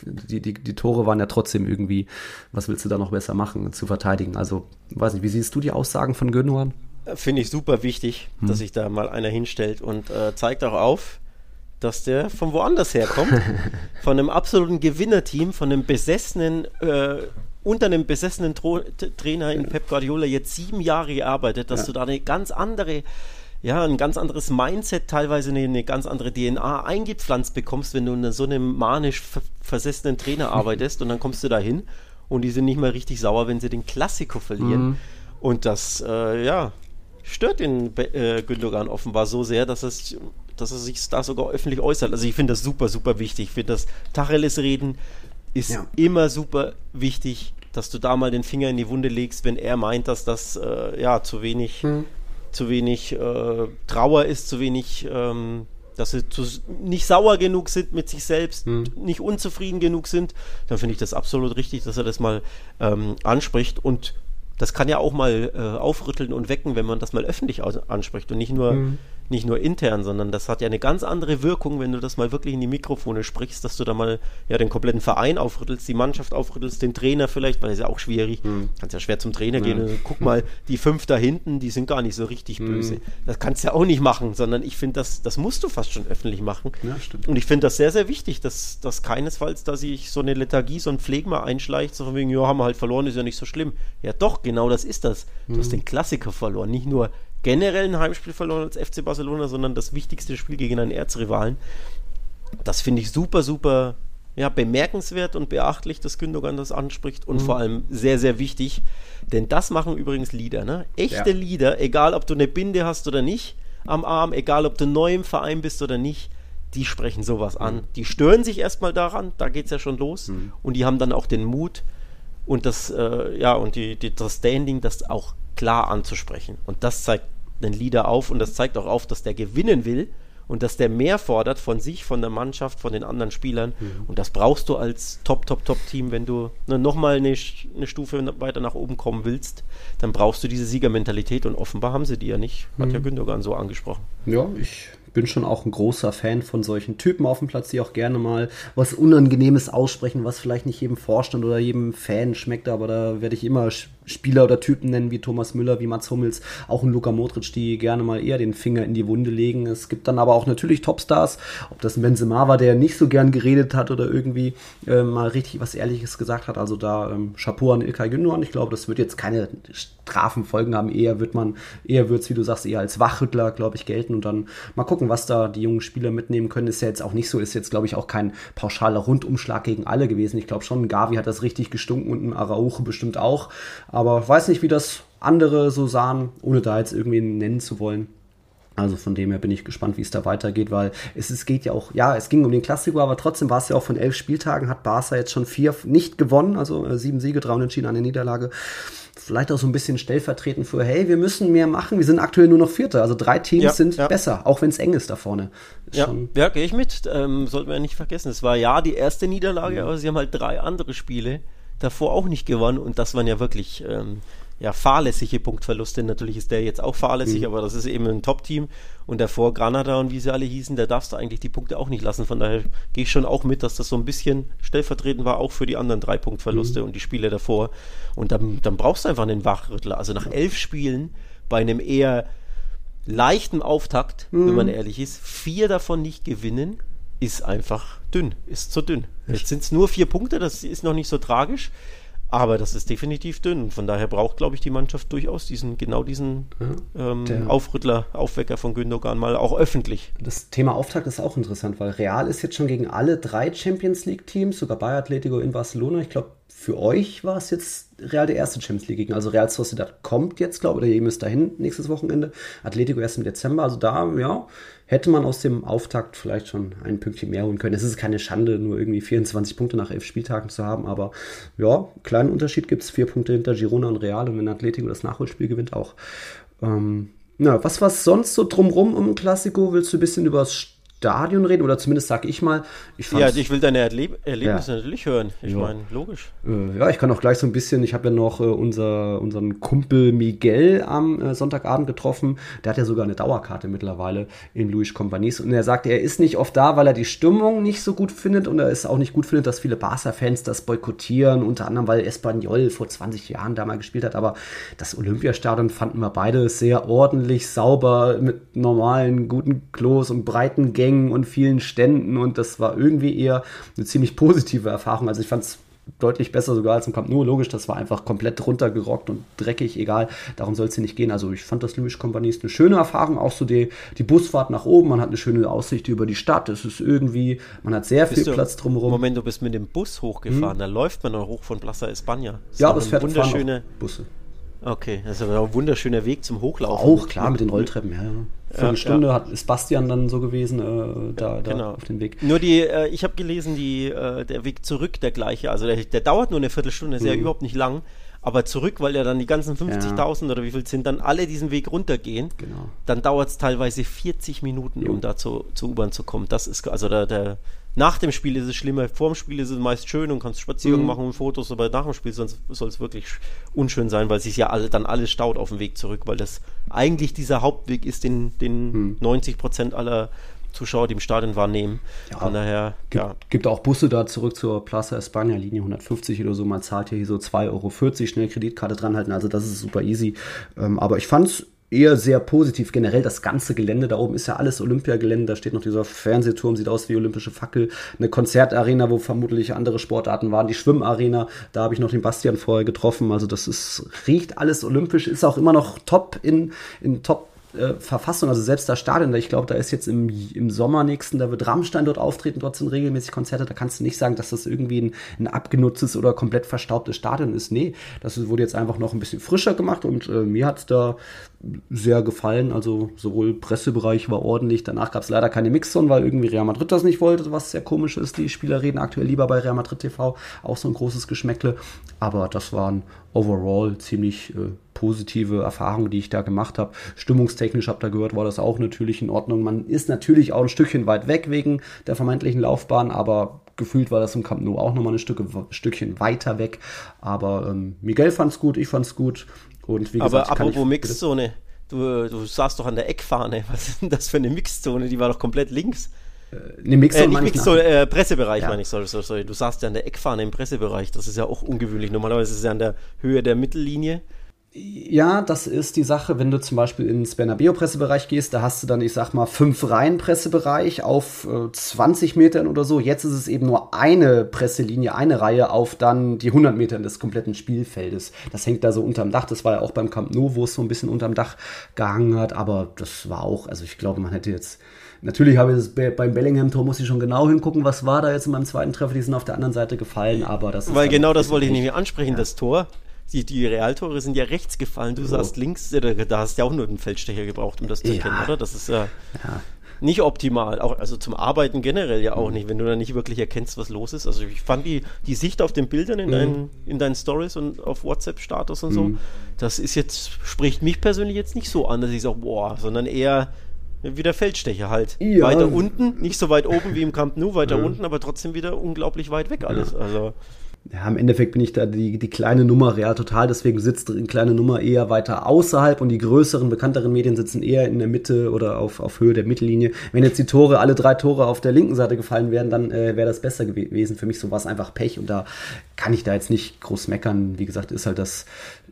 die, die, die Tore waren ja trotzdem irgendwie, was willst du da noch besser machen, zu verteidigen? Also, weiß nicht, wie siehst du die Aussagen von Gündogan? Finde ich super wichtig, hm. dass sich da mal einer hinstellt und äh, zeigt auch auf, dass der von woanders herkommt. von einem absoluten Gewinnerteam, von einem besessenen, äh, unter einem besessenen Tro Trainer in Pep Guardiola jetzt sieben Jahre gearbeitet, dass ja. du da eine ganz andere ja, ein ganz anderes Mindset, teilweise eine, eine, ganz andere DNA eingepflanzt bekommst, wenn du in so einem manisch versessenen Trainer arbeitest und dann kommst du da hin und die sind nicht mehr richtig sauer, wenn sie den Klassiko verlieren. Mhm. Und das, äh, ja, stört den äh, Gündogan offenbar so sehr, dass es dass er sich da sogar öffentlich äußert. Also ich finde das super, super wichtig. Ich finde das Tacheles reden ist ja. immer super wichtig, dass du da mal den Finger in die Wunde legst, wenn er meint, dass das äh, ja zu wenig, hm. zu wenig äh, Trauer ist, zu wenig, ähm, dass sie zu, nicht sauer genug sind mit sich selbst, hm. nicht unzufrieden genug sind, dann finde ich das absolut richtig, dass er das mal ähm, anspricht und das kann ja auch mal äh, aufrütteln und wecken, wenn man das mal öffentlich anspricht und nicht nur hm nicht nur intern, sondern das hat ja eine ganz andere Wirkung, wenn du das mal wirklich in die Mikrofone sprichst, dass du da mal ja den kompletten Verein aufrüttelst, die Mannschaft aufrüttelst, den Trainer vielleicht, weil es ja auch schwierig. Mhm. Kannst ja schwer zum Trainer ja. gehen. Und guck mal, die fünf da hinten, die sind gar nicht so richtig mhm. böse. Das kannst du ja auch nicht machen, sondern ich finde, das, das musst du fast schon öffentlich machen. Ja, stimmt. Und ich finde das sehr, sehr wichtig, dass, dass keinesfalls da sich so eine Lethargie, so ein Pflegma einschleicht, so von wegen, ja, haben wir halt verloren, ist ja nicht so schlimm. Ja, doch, genau das ist das. Du hast den Klassiker verloren, nicht nur generell ein Heimspiel verloren als FC Barcelona, sondern das wichtigste Spiel gegen einen Erzrivalen. Das finde ich super, super ja, bemerkenswert und beachtlich, dass Gündogan das anspricht und mhm. vor allem sehr, sehr wichtig, denn das machen übrigens Lieder, ne? Echte ja. Lieder, egal ob du eine Binde hast oder nicht am Arm, egal ob du neu im Verein bist oder nicht, die sprechen sowas an. Mhm. Die stören sich erstmal daran, da geht es ja schon los mhm. und die haben dann auch den Mut und das, äh, ja, und die, die, das Standing, das auch klar anzusprechen. Und das zeigt den Leader auf und das zeigt auch auf, dass der gewinnen will und dass der mehr fordert von sich, von der Mannschaft, von den anderen Spielern. Mhm. Und das brauchst du als Top, Top, Top-Team, wenn du ne, nochmal eine, eine Stufe weiter nach oben kommen willst, dann brauchst du diese Siegermentalität und offenbar haben sie die ja nicht. Hat mhm. ja Gündogan so angesprochen. Ja, ich bin schon auch ein großer Fan von solchen Typen auf dem Platz, die auch gerne mal was Unangenehmes aussprechen, was vielleicht nicht jedem Vorstand oder jedem Fan schmeckt, aber da werde ich immer Spieler oder Typen nennen wie Thomas Müller, wie Mats Hummels, auch ein Luka Modric, die gerne mal eher den Finger in die Wunde legen. Es gibt dann aber auch natürlich Topstars, ob das ein Benzema war, der nicht so gern geredet hat oder irgendwie äh, mal richtig was Ehrliches gesagt hat. Also da ähm, Chapeau an Ilkay Gündogan. Ich glaube, das wird jetzt keine Strafenfolgen haben. Eher wird man, eher wird es, wie du sagst, eher als Wachrüttler, glaube ich, gelten und dann mal gucken, was da die jungen Spieler mitnehmen können. Ist ja jetzt auch nicht so, ist jetzt, glaube ich, auch kein pauschaler Rundumschlag gegen alle gewesen. Ich glaube schon, Gavi hat das richtig gestunken und ein Araujo bestimmt auch. Weiß nicht, wie das andere so sahen, ohne da jetzt irgendwie nennen zu wollen. Also von dem her bin ich gespannt, wie es da weitergeht, weil es, es geht ja auch, ja, es ging um den Klassiker, aber trotzdem war es ja auch von elf Spieltagen, hat Barca jetzt schon vier nicht gewonnen, also äh, sieben Siege, drei Unentschieden, eine Niederlage. Vielleicht auch so ein bisschen stellvertretend für, hey, wir müssen mehr machen, wir sind aktuell nur noch Vierter, also drei Teams ja, sind ja. besser, auch wenn es eng ist da vorne. Ist ja, ja gehe ich mit, ähm, sollten wir ja nicht vergessen. Es war ja die erste Niederlage, mhm. aber sie haben halt drei andere Spiele davor auch nicht gewonnen und das waren ja wirklich ähm, ja, fahrlässige Punktverluste. Natürlich ist der jetzt auch fahrlässig, mhm. aber das ist eben ein Top-Team und davor Granada und wie sie alle hießen, da darfst du eigentlich die Punkte auch nicht lassen. Von daher gehe ich schon auch mit, dass das so ein bisschen stellvertretend war, auch für die anderen drei Punktverluste mhm. und die Spiele davor. Und dann, dann brauchst du einfach einen Wachrüttler. Also nach elf Spielen bei einem eher leichten Auftakt, mhm. wenn man ehrlich ist, vier davon nicht gewinnen, ist einfach dünn, ist zu dünn. Jetzt sind es nur vier Punkte, das ist noch nicht so tragisch. Aber das ist definitiv dünn. Von daher braucht, glaube ich, die Mannschaft durchaus diesen, genau diesen ja, ähm, Aufrüttler, Aufwecker von Gündogan mal auch öffentlich. Das Thema Auftakt ist auch interessant, weil Real ist jetzt schon gegen alle drei Champions League-Teams, sogar bei Atletico in Barcelona. Ich glaube, für euch war es jetzt Real der erste Champions League Gegner. Also Real Sociedad kommt jetzt, glaube ich, oder ihr müsst dahin nächstes Wochenende. Atletico erst im Dezember. Also da, ja, hätte man aus dem Auftakt vielleicht schon ein Pünktchen mehr holen können. Es ist keine Schande, nur irgendwie 24 Punkte nach elf Spieltagen zu haben, aber ja, kleinen Unterschied gibt es. Vier Punkte hinter Girona und Real und wenn Atletico das Nachholspiel gewinnt, auch. Ähm, na, was war sonst so drumrum um Klassiko? Willst du ein bisschen über das Stadion reden oder zumindest sag ich mal. Ich ja, ich will deine Erleb Erlebnisse ja. natürlich hören. Ich ja. meine, logisch. Äh, ja, ich kann auch gleich so ein bisschen, ich habe ja noch äh, unser, unseren Kumpel Miguel am äh, Sonntagabend getroffen. Der hat ja sogar eine Dauerkarte mittlerweile in Luis Companys und er sagte, er ist nicht oft da, weil er die Stimmung nicht so gut findet und er ist auch nicht gut findet, dass viele Barca-Fans das boykottieren, unter anderem, weil Espanyol vor 20 Jahren da mal gespielt hat. Aber das Olympiastadion fanden wir beide sehr ordentlich, sauber, mit normalen, guten Klos und breiten Gängen Gängen und vielen Ständen und das war irgendwie eher eine ziemlich positive Erfahrung. Also ich fand es deutlich besser sogar als im Camp Nou. Logisch, das war einfach komplett runtergerockt und dreckig, egal. Darum soll es hier nicht gehen. Also ich fand das Louis Company ist eine schöne Erfahrung. Auch so die, die Busfahrt nach oben. Man hat eine schöne Aussicht über die Stadt. Es ist irgendwie, man hat sehr bist viel Platz drumherum. Moment, du bist mit dem Bus hochgefahren. Hm. Da läuft man noch hoch von Plaza España. Das ja, das fährt wunderschöne Busse. Okay, das ist aber ein wunderschöner Weg zum Hochlaufen. Auch klar, mit den Rolltreppen, ja. ja. Viertelstunde ja, ja. Hat, ist Bastian dann so gewesen, äh, da, da genau. auf dem Weg. Nur die, äh, ich habe gelesen, die, äh, der Weg zurück der gleiche. Also der, der dauert nur eine Viertelstunde, ist mhm. ja überhaupt nicht lang. Aber zurück, weil ja dann die ganzen 50.000 ja. oder wie viel sind, dann alle diesen Weg runtergehen, genau. dann dauert es teilweise 40 Minuten, um da zu, zur U-Bahn zu kommen. Das ist, also der, der, nach dem Spiel ist es schlimmer. Vor dem Spiel ist es meist schön und kannst Spaziergänge mhm. machen und Fotos, aber nach dem Spiel soll es wirklich unschön sein, weil sich ja alle, dann alles staut auf dem Weg zurück, weil das eigentlich dieser Hauptweg ist, den, den mhm. 90 Prozent aller Zuschauer, die im Stadion wahrnehmen. Ja, Von daher, gibt, ja. gibt auch Busse da zurück zur Plaza España, Linie 150 oder so. Man zahlt hier so 2,40 Euro, schnell Kreditkarte dranhalten. Also das ist super easy. Ähm, aber ich fand es eher sehr positiv. Generell das ganze Gelände da oben ist ja alles Olympiagelände. Da steht noch dieser Fernsehturm, sieht aus wie olympische Fackel. Eine Konzertarena, wo vermutlich andere Sportarten waren. Die Schwimmarena, da habe ich noch den Bastian vorher getroffen. Also das ist, riecht alles olympisch, ist auch immer noch top in, in Top äh, Verfassung, also selbst das Stadion, ich glaube, da ist jetzt im, im Sommer nächsten, da wird Rammstein dort auftreten, dort sind regelmäßig Konzerte, da kannst du nicht sagen, dass das irgendwie ein, ein abgenutztes oder komplett verstaubtes Stadion ist. Nee, das wurde jetzt einfach noch ein bisschen frischer gemacht und äh, mir hat es da sehr gefallen. Also sowohl Pressebereich war ordentlich, danach gab es leider keine Mixzone, weil irgendwie Real Madrid das nicht wollte, was sehr komisch ist. Die Spieler reden aktuell lieber bei Real Madrid TV, auch so ein großes Geschmäckle. Aber das waren overall ziemlich äh, positive Erfahrungen, die ich da gemacht habe. Stimmungstechnisch habt ihr gehört, war das auch natürlich in Ordnung. Man ist natürlich auch ein Stückchen weit weg wegen der vermeintlichen Laufbahn, aber gefühlt war das im Camp Nou auch nochmal ein Stück, Stückchen weiter weg. Aber ähm, Miguel fand's gut, ich fand's gut. Und wie aber gesagt, apropos Mixzone, du, du saßt doch an der Eckfahne. Was ist denn das für eine Mixzone? Die war doch komplett links. Äh, ne, Mixzone, äh, nicht Mixzone, äh, Pressebereich ja. meine ich, sorry, sorry, sorry. Du saßt ja an der Eckfahne im Pressebereich. Das ist ja auch ungewöhnlich. Normalerweise ist es ja an der Höhe der Mittellinie. Ja, das ist die Sache, wenn du zum Beispiel ins Bernabeo-Pressebereich gehst, da hast du dann, ich sag mal, fünf Reihen Pressebereich auf äh, 20 Metern oder so. Jetzt ist es eben nur eine Presselinie, eine Reihe auf dann die 100 Metern des kompletten Spielfeldes. Das hängt da so unterm Dach. Das war ja auch beim Camp Nou, wo es so ein bisschen unterm Dach gehangen hat. Aber das war auch, also ich glaube, man hätte jetzt Natürlich habe ich das beim Bellingham-Tor muss ich schon genau hingucken, was war da jetzt in meinem zweiten Treffer. Die sind auf der anderen Seite gefallen, aber das Weil genau das wollte ich nämlich ansprechen, ja. das Tor die, die Realtore sind ja rechts gefallen, du oh. saßt links, da, da hast du ja auch nur einen Feldstecher gebraucht, um das zu erkennen, oder? Das ist ja, ja, nicht optimal. Auch, also zum Arbeiten generell ja auch mhm. nicht, wenn du da nicht wirklich erkennst, was los ist. Also ich fand die, die Sicht auf den Bildern in, mhm. deinen, in deinen Stories und auf WhatsApp-Status und so, mhm. das ist jetzt, spricht mich persönlich jetzt nicht so an, dass ich sage, boah, sondern eher wie der Feldstecher halt. Ja. Weiter unten, nicht so weit oben wie im Camp Nou, weiter ja. unten, aber trotzdem wieder unglaublich weit weg alles. Ja. Also ja, im Endeffekt bin ich da die, die kleine Nummer real total, deswegen sitzt die kleine Nummer eher weiter außerhalb und die größeren, bekannteren Medien sitzen eher in der Mitte oder auf, auf Höhe der Mittellinie. Wenn jetzt die Tore, alle drei Tore auf der linken Seite gefallen wären, dann äh, wäre das besser gewesen. Für mich so war es einfach Pech und da kann ich da jetzt nicht groß meckern. Wie gesagt, ist halt das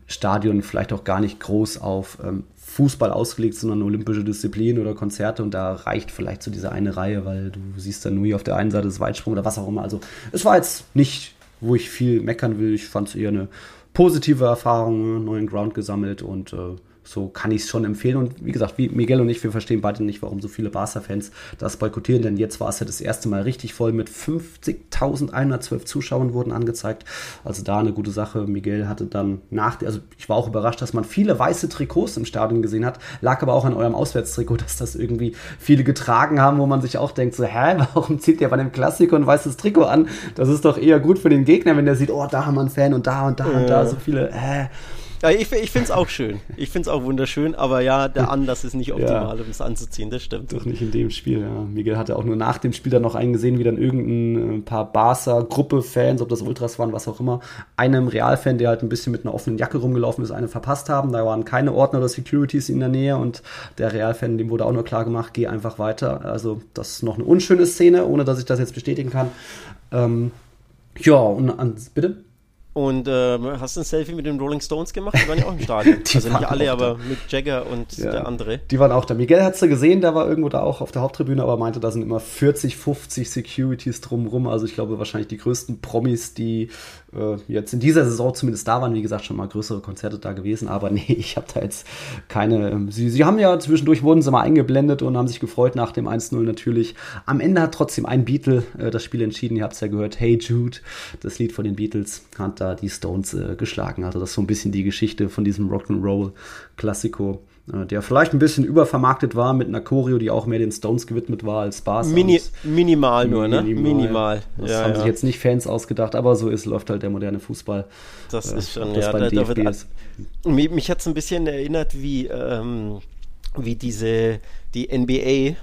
Stadion vielleicht auch gar nicht groß auf ähm, Fußball ausgelegt, sondern olympische Disziplin oder Konzerte und da reicht vielleicht so diese eine Reihe, weil du siehst dann nur auf der einen Seite das Weitsprung oder was auch immer. Also es war jetzt nicht wo ich viel meckern will. Ich fand es eher eine positive Erfahrung, neuen Ground gesammelt und äh, so kann ich es schon empfehlen. Und wie gesagt, wie Miguel und ich, wir verstehen beide nicht, warum so viele Barca-Fans das boykottieren, denn jetzt war es ja das erste Mal richtig voll mit 50.112 Zuschauern wurden angezeigt. Also da eine gute Sache. Miguel hatte dann nach, also ich war auch überrascht, dass man viele weiße Trikots im Stadion gesehen hat, lag aber auch an eurem Auswärtstrikot, dass das irgendwie viele getragen haben, wo man sich auch denkt, so, hä, warum zieht ihr bei einem Klassiker ein weißes Trikot an? Das ist doch eher gut für den Gegner, wenn der sieht, oh, da haben wir einen Fan und da und da und da so viele, hä. Ja, ich, ich finde es auch schön. Ich finde es auch wunderschön, aber ja, der Anlass ist nicht optimal, ja. um es anzuziehen, das stimmt. Doch nicht in dem Spiel, ja. Miguel hatte auch nur nach dem Spiel dann noch einen gesehen, wie dann irgendein äh, paar Barca-Gruppe-Fans, ob das Ultras waren, was auch immer, einem Real-Fan, der halt ein bisschen mit einer offenen Jacke rumgelaufen ist, eine verpasst haben. Da waren keine Ordner oder Securities in der Nähe und der Real-Fan, dem wurde auch nur klar gemacht, geh einfach weiter. Also, das ist noch eine unschöne Szene, ohne dass ich das jetzt bestätigen kann. Ähm, ja, und an, bitte? Und äh, hast du ein Selfie mit den Rolling Stones gemacht? Die waren ja auch im Stadion. also nicht alle, aber mit Jagger und ja, der andere. Die waren auch da. Miguel hat sie gesehen, der war irgendwo da auch auf der Haupttribüne, aber meinte, da sind immer 40, 50 Securities drumrum. Also ich glaube wahrscheinlich die größten Promis, die äh, jetzt in dieser Saison zumindest da waren. Wie gesagt, schon mal größere Konzerte da gewesen. Aber nee, ich habe da jetzt keine. Ähm, sie, sie haben ja zwischendurch wurden sie mal eingeblendet und haben sich gefreut nach dem 1-0 natürlich. Am Ende hat trotzdem ein Beatle äh, das Spiel entschieden. Ihr habt es ja gehört. Hey Jude, das Lied von den Beatles, hat da die Stones äh, geschlagen. Also das ist so ein bisschen die Geschichte von diesem Rock'n'Roll-Klassiko der vielleicht ein bisschen übervermarktet war mit einer Choreo, die auch mehr den Stones gewidmet war als Bars. Mini minimal nur, ne? Minimal. minimal. Das ja, haben ja. sich jetzt nicht Fans ausgedacht, aber so ist, läuft halt der moderne Fußball. Das äh, ist schon, das ja, beim da, DFB da ist. Mich, mich hat es ein bisschen erinnert, wie, ähm, wie diese, die NBA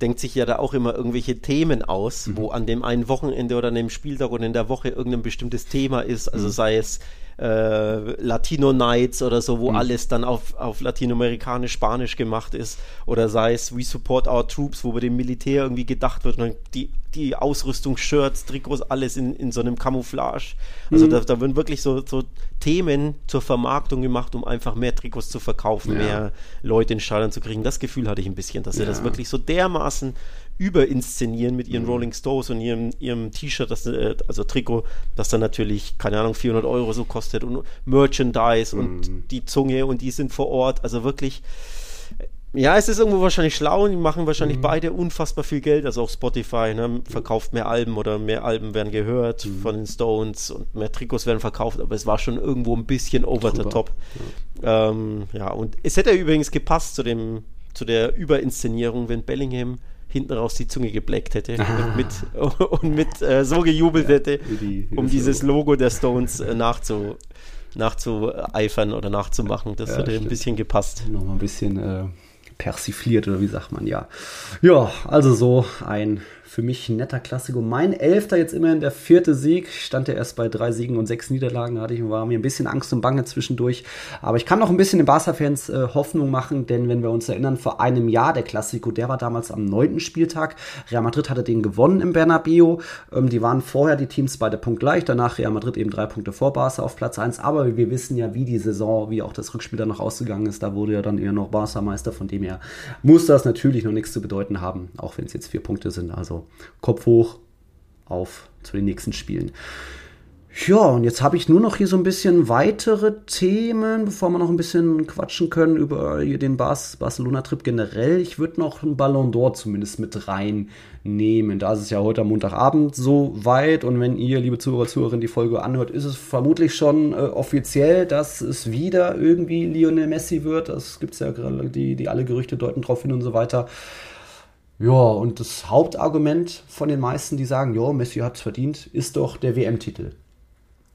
denkt sich ja da auch immer irgendwelche Themen aus, mhm. wo an dem einen Wochenende oder an dem Spieltag oder in der Woche irgendein bestimmtes Thema ist. Also mhm. sei es äh, Latino Nights oder so, wo mhm. alles dann auf, auf Latinoamerikanisch, Spanisch gemacht ist. Oder sei es We Support Our Troops, wo bei dem Militär irgendwie gedacht wird, und die, die Ausrüstung, Shirts, Trikots, alles in, in so einem Camouflage. Also mhm. da, da werden wirklich so, so Themen zur Vermarktung gemacht, um einfach mehr Trikots zu verkaufen, ja. mehr Leute in Stadion zu kriegen. Das Gefühl hatte ich ein bisschen, dass ja. sie das wirklich so dermaßen überinszenieren mit ihren mhm. Rolling Stones und ihrem, ihrem T-Shirt, äh, also Trikot, das dann natürlich, keine Ahnung, 400 Euro so kostet und Merchandise mhm. und die Zunge und die sind vor Ort, also wirklich. Ja, es ist irgendwo wahrscheinlich schlau und die machen wahrscheinlich mhm. beide unfassbar viel Geld. Also auch Spotify ne, verkauft mehr Alben oder mehr Alben werden gehört mhm. von den Stones und mehr Trikots werden verkauft, aber es war schon irgendwo ein bisschen over Drüber. the top. Ja. Ähm, ja, und es hätte übrigens gepasst zu dem, zu der Überinszenierung, wenn Bellingham hinten raus die Zunge gebleckt hätte ah. und mit, und mit äh, so gejubelt ja, hätte, die, um dieses Logo der Stones äh, nachzu, nachzueifern oder nachzumachen. Das ja, hätte stimmt. ein bisschen gepasst. Nochmal ein bisschen äh, persifliert oder wie sagt man, ja. Ja, also so ein für mich ein netter Klassiker. Mein Elfter jetzt immerhin der vierte Sieg. Stand ja erst bei drei Siegen und sechs Niederlagen. Da hatte ich war mir ein bisschen Angst und Bange zwischendurch. Aber ich kann noch ein bisschen den Barca-Fans äh, Hoffnung machen, denn wenn wir uns erinnern, vor einem Jahr der Klassiko, der war damals am neunten Spieltag. Real Madrid hatte den gewonnen im Bernabeu. Ähm, die waren vorher die Teams beide punktgleich. Danach Real Madrid eben drei Punkte vor Barca auf Platz 1. Aber wir wissen ja, wie die Saison, wie auch das Rückspiel dann noch ausgegangen ist. Da wurde ja dann eher noch Barca-Meister. Von dem her muss das natürlich noch nichts zu bedeuten haben, auch wenn es jetzt vier Punkte sind. Also Kopf hoch auf zu den nächsten Spielen. Ja, und jetzt habe ich nur noch hier so ein bisschen weitere Themen, bevor wir noch ein bisschen quatschen können über den Bas Barcelona-Trip generell. Ich würde noch einen Ballon d'Or zumindest mit reinnehmen. Da ist es ja heute am Montagabend so weit und wenn ihr, liebe Zuhörer, Zuhörerinnen, die Folge anhört, ist es vermutlich schon äh, offiziell, dass es wieder irgendwie Lionel Messi wird. Das gibt es ja gerade, die, die alle Gerüchte deuten drauf hin und so weiter. Ja, und das Hauptargument von den meisten, die sagen, ja, Messi hat es verdient, ist doch der WM-Titel.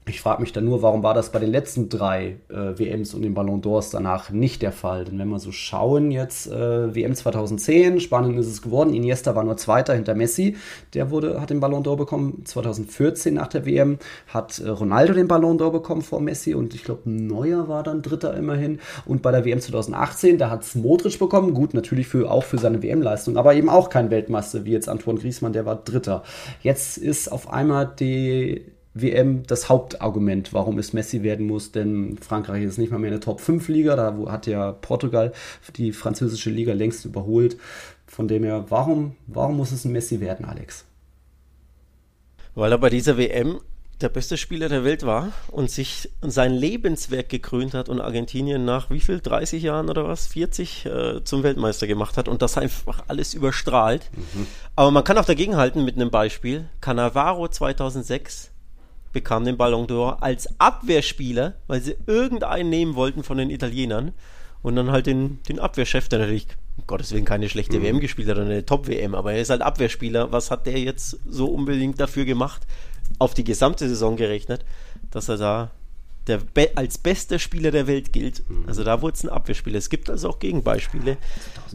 Ich frage mich dann nur, warum war das bei den letzten drei äh, WMs und den Ballon d'Ors danach nicht der Fall? Denn wenn wir so schauen, jetzt äh, WM 2010, Spanien ist es geworden, Iniesta war nur Zweiter hinter Messi, der wurde, hat den Ballon d'Or bekommen. 2014 nach der WM hat äh, Ronaldo den Ballon d'Or bekommen vor Messi und ich glaube Neuer war dann Dritter immerhin. Und bei der WM 2018, da hat es Modric bekommen, gut, natürlich für, auch für seine WM-Leistung, aber eben auch kein Weltmeister wie jetzt Antoine Griezmann, der war Dritter. Jetzt ist auf einmal die WM das Hauptargument, warum es Messi werden muss, denn Frankreich ist nicht mal mehr eine Top-5-Liga, da hat ja Portugal die französische Liga längst überholt. Von dem her, warum, warum muss es ein Messi werden, Alex? Weil er bei dieser WM der beste Spieler der Welt war und sich sein Lebenswerk gekrönt hat und Argentinien nach wie viel, 30 Jahren oder was, 40 äh, zum Weltmeister gemacht hat und das einfach alles überstrahlt. Mhm. Aber man kann auch dagegenhalten mit einem Beispiel. Cannavaro 2006 bekam den Ballon d'Or als Abwehrspieler, weil sie irgendeinen nehmen wollten von den Italienern und dann halt den, den Abwehrchef, der natürlich um Gottes Willen keine schlechte mhm. WM gespielt hat oder eine Top-WM, aber er ist halt Abwehrspieler. Was hat der jetzt so unbedingt dafür gemacht, auf die gesamte Saison gerechnet, dass er da der Be als bester Spieler der Welt gilt. Mhm. Also da wurde es ein Abwehrspieler. Es gibt also auch Gegenbeispiele.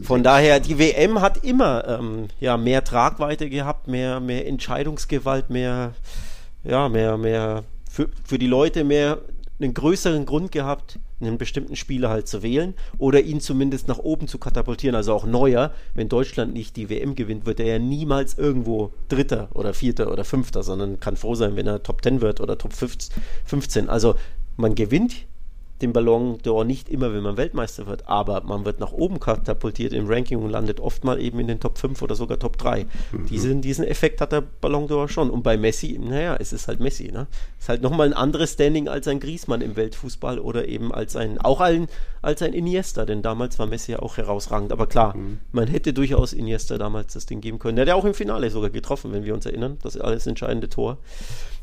Von daher, die WM hat immer ähm, ja, mehr Tragweite gehabt, mehr, mehr Entscheidungsgewalt, mehr, ja, mehr, mehr für, für die Leute mehr einen größeren Grund gehabt, einen bestimmten Spieler halt zu wählen oder ihn zumindest nach oben zu katapultieren. Also auch Neuer, wenn Deutschland nicht die WM gewinnt, wird er ja niemals irgendwo Dritter oder Vierter oder Fünfter, sondern kann froh sein, wenn er Top 10 wird oder Top 15. Also man gewinnt den Ballon d'Or nicht immer, wenn man Weltmeister wird, aber man wird nach oben katapultiert im Ranking und landet oft mal eben in den Top 5 oder sogar Top 3. Mhm. Diesen, diesen Effekt hat der Ballon d'Or schon. Und bei Messi, naja, es ist halt Messi. Ne? Es ist halt nochmal ein anderes Standing als ein Griesmann im Weltfußball oder eben als ein, auch ein, als ein Iniesta, denn damals war Messi ja auch herausragend. Aber klar, mhm. man hätte durchaus Iniesta damals das Ding geben können. Der hat ja auch im Finale sogar getroffen, wenn wir uns erinnern, das alles entscheidende Tor.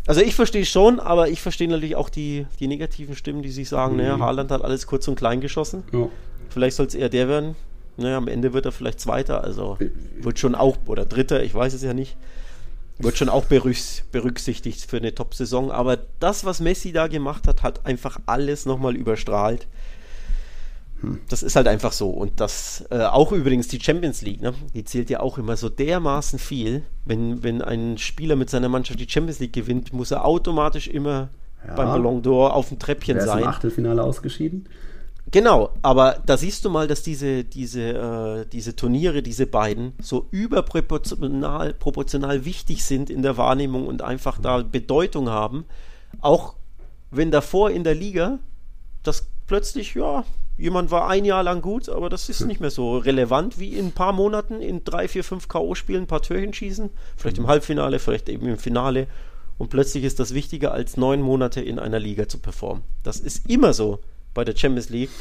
Also ich verstehe schon, aber ich verstehe natürlich auch die, die negativen Stimmen, die sich sagen, mhm. naja, Haaland hat alles kurz und klein geschossen. Ja. Vielleicht soll es eher der werden. Naja, am Ende wird er vielleicht Zweiter, also wird schon auch, oder Dritter, ich weiß es ja nicht. Wird schon auch berücksichtigt für eine Top-Saison. Aber das, was Messi da gemacht hat, hat einfach alles nochmal überstrahlt. Das ist halt einfach so. Und das, äh, auch übrigens die Champions League, ne? die zählt ja auch immer so dermaßen viel. Wenn, wenn ein Spieler mit seiner Mannschaft die Champions League gewinnt, muss er automatisch immer ja. beim Ballon d'Or auf dem Treppchen Wer ist sein. Im Achtelfinale ausgeschieden. Genau, aber da siehst du mal, dass diese, diese, äh, diese Turniere, diese beiden, so überproportional proportional wichtig sind in der Wahrnehmung und einfach da Bedeutung haben. Auch wenn davor in der Liga das plötzlich, ja, jemand war ein Jahr lang gut, aber das ist hm. nicht mehr so relevant wie in ein paar Monaten in drei, vier, fünf K.O.-Spielen ein paar Türchen schießen. Vielleicht im hm. Halbfinale, vielleicht eben im Finale. Und plötzlich ist das wichtiger, als neun Monate in einer Liga zu performen. Das ist immer so bei der Champions League.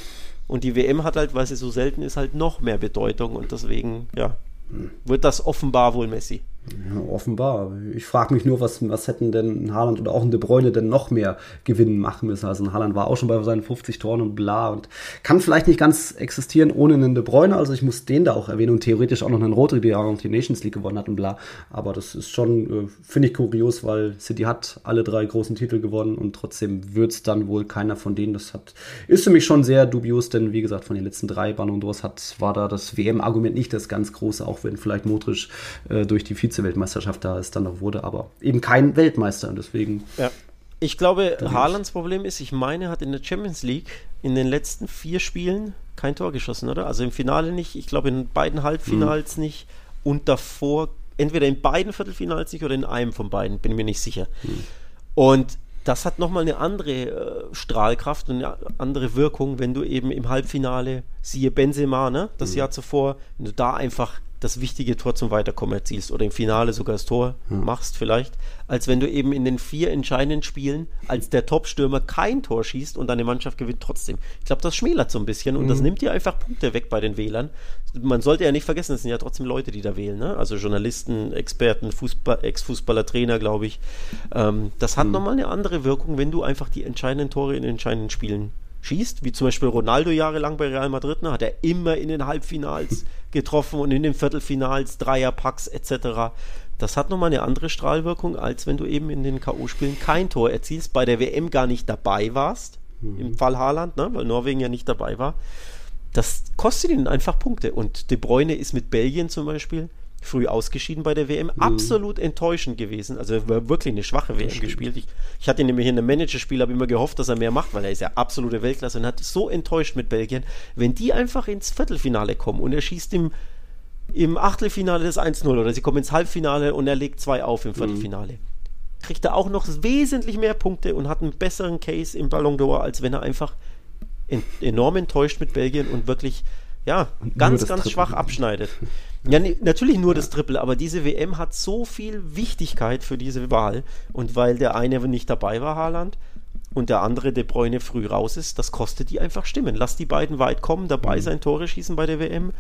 Und die WM hat halt, weil sie so selten ist, halt noch mehr Bedeutung. Und deswegen, ja, hm. wird das offenbar wohl Messi. Ja, offenbar. Ich frage mich nur, was, was hätten denn ein Haaland oder auch ein De Bruyne denn noch mehr gewinnen machen müssen. Also ein Haaland war auch schon bei seinen 50 Toren und bla und kann vielleicht nicht ganz existieren ohne einen De Bruyne. Also ich muss den da auch erwähnen und theoretisch auch noch einen Rodri, der auch die Nations League gewonnen hat und bla. Aber das ist schon, äh, finde ich kurios, weil City hat alle drei großen Titel gewonnen und trotzdem wird es dann wohl keiner von denen. Das hat, ist für mich schon sehr dubios, denn wie gesagt, von den letzten drei Ballon d'Ors hat, war da das WM-Argument nicht das ganz große, auch wenn vielleicht Modric äh, durch die Vize Vize-Weltmeisterschaft da es dann noch wurde, aber eben kein Weltmeister und deswegen. Ja. Ich glaube, Haalands Problem ist, ich meine, hat in der Champions League in den letzten vier Spielen kein Tor geschossen, oder? Also im Finale nicht, ich glaube in beiden Halbfinals mhm. nicht und davor entweder in beiden Viertelfinals nicht oder in einem von beiden, bin mir nicht sicher. Mhm. Und das hat nochmal eine andere äh, Strahlkraft und eine andere Wirkung, wenn du eben im Halbfinale, siehe Benzema, ne, das mhm. Jahr zuvor, wenn du da einfach das wichtige Tor zum Weiterkommen erzielst oder im Finale sogar das Tor hm. machst vielleicht, als wenn du eben in den vier entscheidenden Spielen als der Top-Stürmer kein Tor schießt und deine Mannschaft gewinnt trotzdem. Ich glaube, das schmälert so ein bisschen und mhm. das hm. nimmt dir einfach Punkte weg bei den Wählern. Man sollte ja nicht vergessen, es sind ja trotzdem Leute, die da wählen, ne? also Journalisten, Experten, Fußball, Ex-Fußballer, Trainer, glaube ich. Ähm, das hat mhm. nochmal eine andere Wirkung, wenn du einfach die entscheidenden Tore in den entscheidenden Spielen schießt, wie zum Beispiel Ronaldo jahrelang bei Real Madrid, ne, hat er immer in den Halbfinals getroffen und in den Viertelfinals, Dreierpacks etc. Das hat nochmal eine andere Strahlwirkung, als wenn du eben in den K.O.-Spielen kein Tor erzielst, bei der WM gar nicht dabei warst, mhm. im Fall Haaland, ne, weil Norwegen ja nicht dabei war. Das kostet ihnen einfach Punkte. Und De Bruyne ist mit Belgien zum Beispiel früh ausgeschieden bei der WM. Mhm. Absolut enttäuschend gewesen. Also war wirklich eine schwache WM gespielt. Ich, ich hatte ihn nämlich in einem Managerspiel, habe immer gehofft, dass er mehr macht, weil er ist ja absolute Weltklasse und hat so enttäuscht mit Belgien. Wenn die einfach ins Viertelfinale kommen und er schießt im, im Achtelfinale das 1-0 oder sie kommen ins Halbfinale und er legt zwei auf im mhm. Viertelfinale. Mhm. Kriegt er auch noch wesentlich mehr Punkte und hat einen besseren Case im Ballon d'Or, als wenn er einfach en enorm enttäuscht mit Belgien und wirklich ja, ganz, ganz Triple. schwach abschneidet. Ja, nee, natürlich nur das Triple, aber diese WM hat so viel Wichtigkeit für diese Wahl. Und weil der eine nicht dabei war, Haaland, und der andere De Bruyne früh raus ist, das kostet die einfach Stimmen. Lass die beiden weit kommen, dabei mhm. sein, Tore schießen bei der WM.